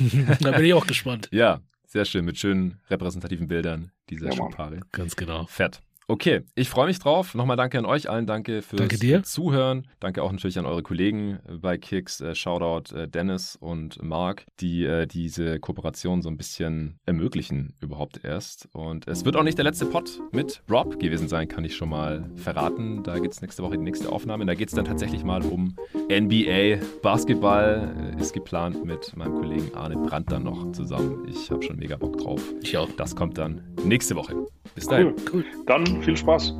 (laughs) da bin ich auch gespannt. Ja, sehr schön, mit schönen repräsentativen Bildern dieser ja, Schuhpaare. Ganz genau. Fett. Okay, ich freue mich drauf. Nochmal danke an euch allen. Danke fürs danke Zuhören. Danke auch natürlich an eure Kollegen bei Kicks. Äh, Shoutout äh, Dennis und Mark, die äh, diese Kooperation so ein bisschen ermöglichen überhaupt erst. Und es wird auch nicht der letzte Pod mit Rob gewesen sein, kann ich schon mal verraten. Da gibt es nächste Woche die nächste Aufnahme. Da geht es dann tatsächlich mal um NBA. Basketball ist geplant mit meinem Kollegen Arne Brandt dann noch zusammen. Ich habe schon mega Bock drauf. Ich auch. Das kommt dann nächste Woche. Bis dahin. Cool. Dann viel Spaß.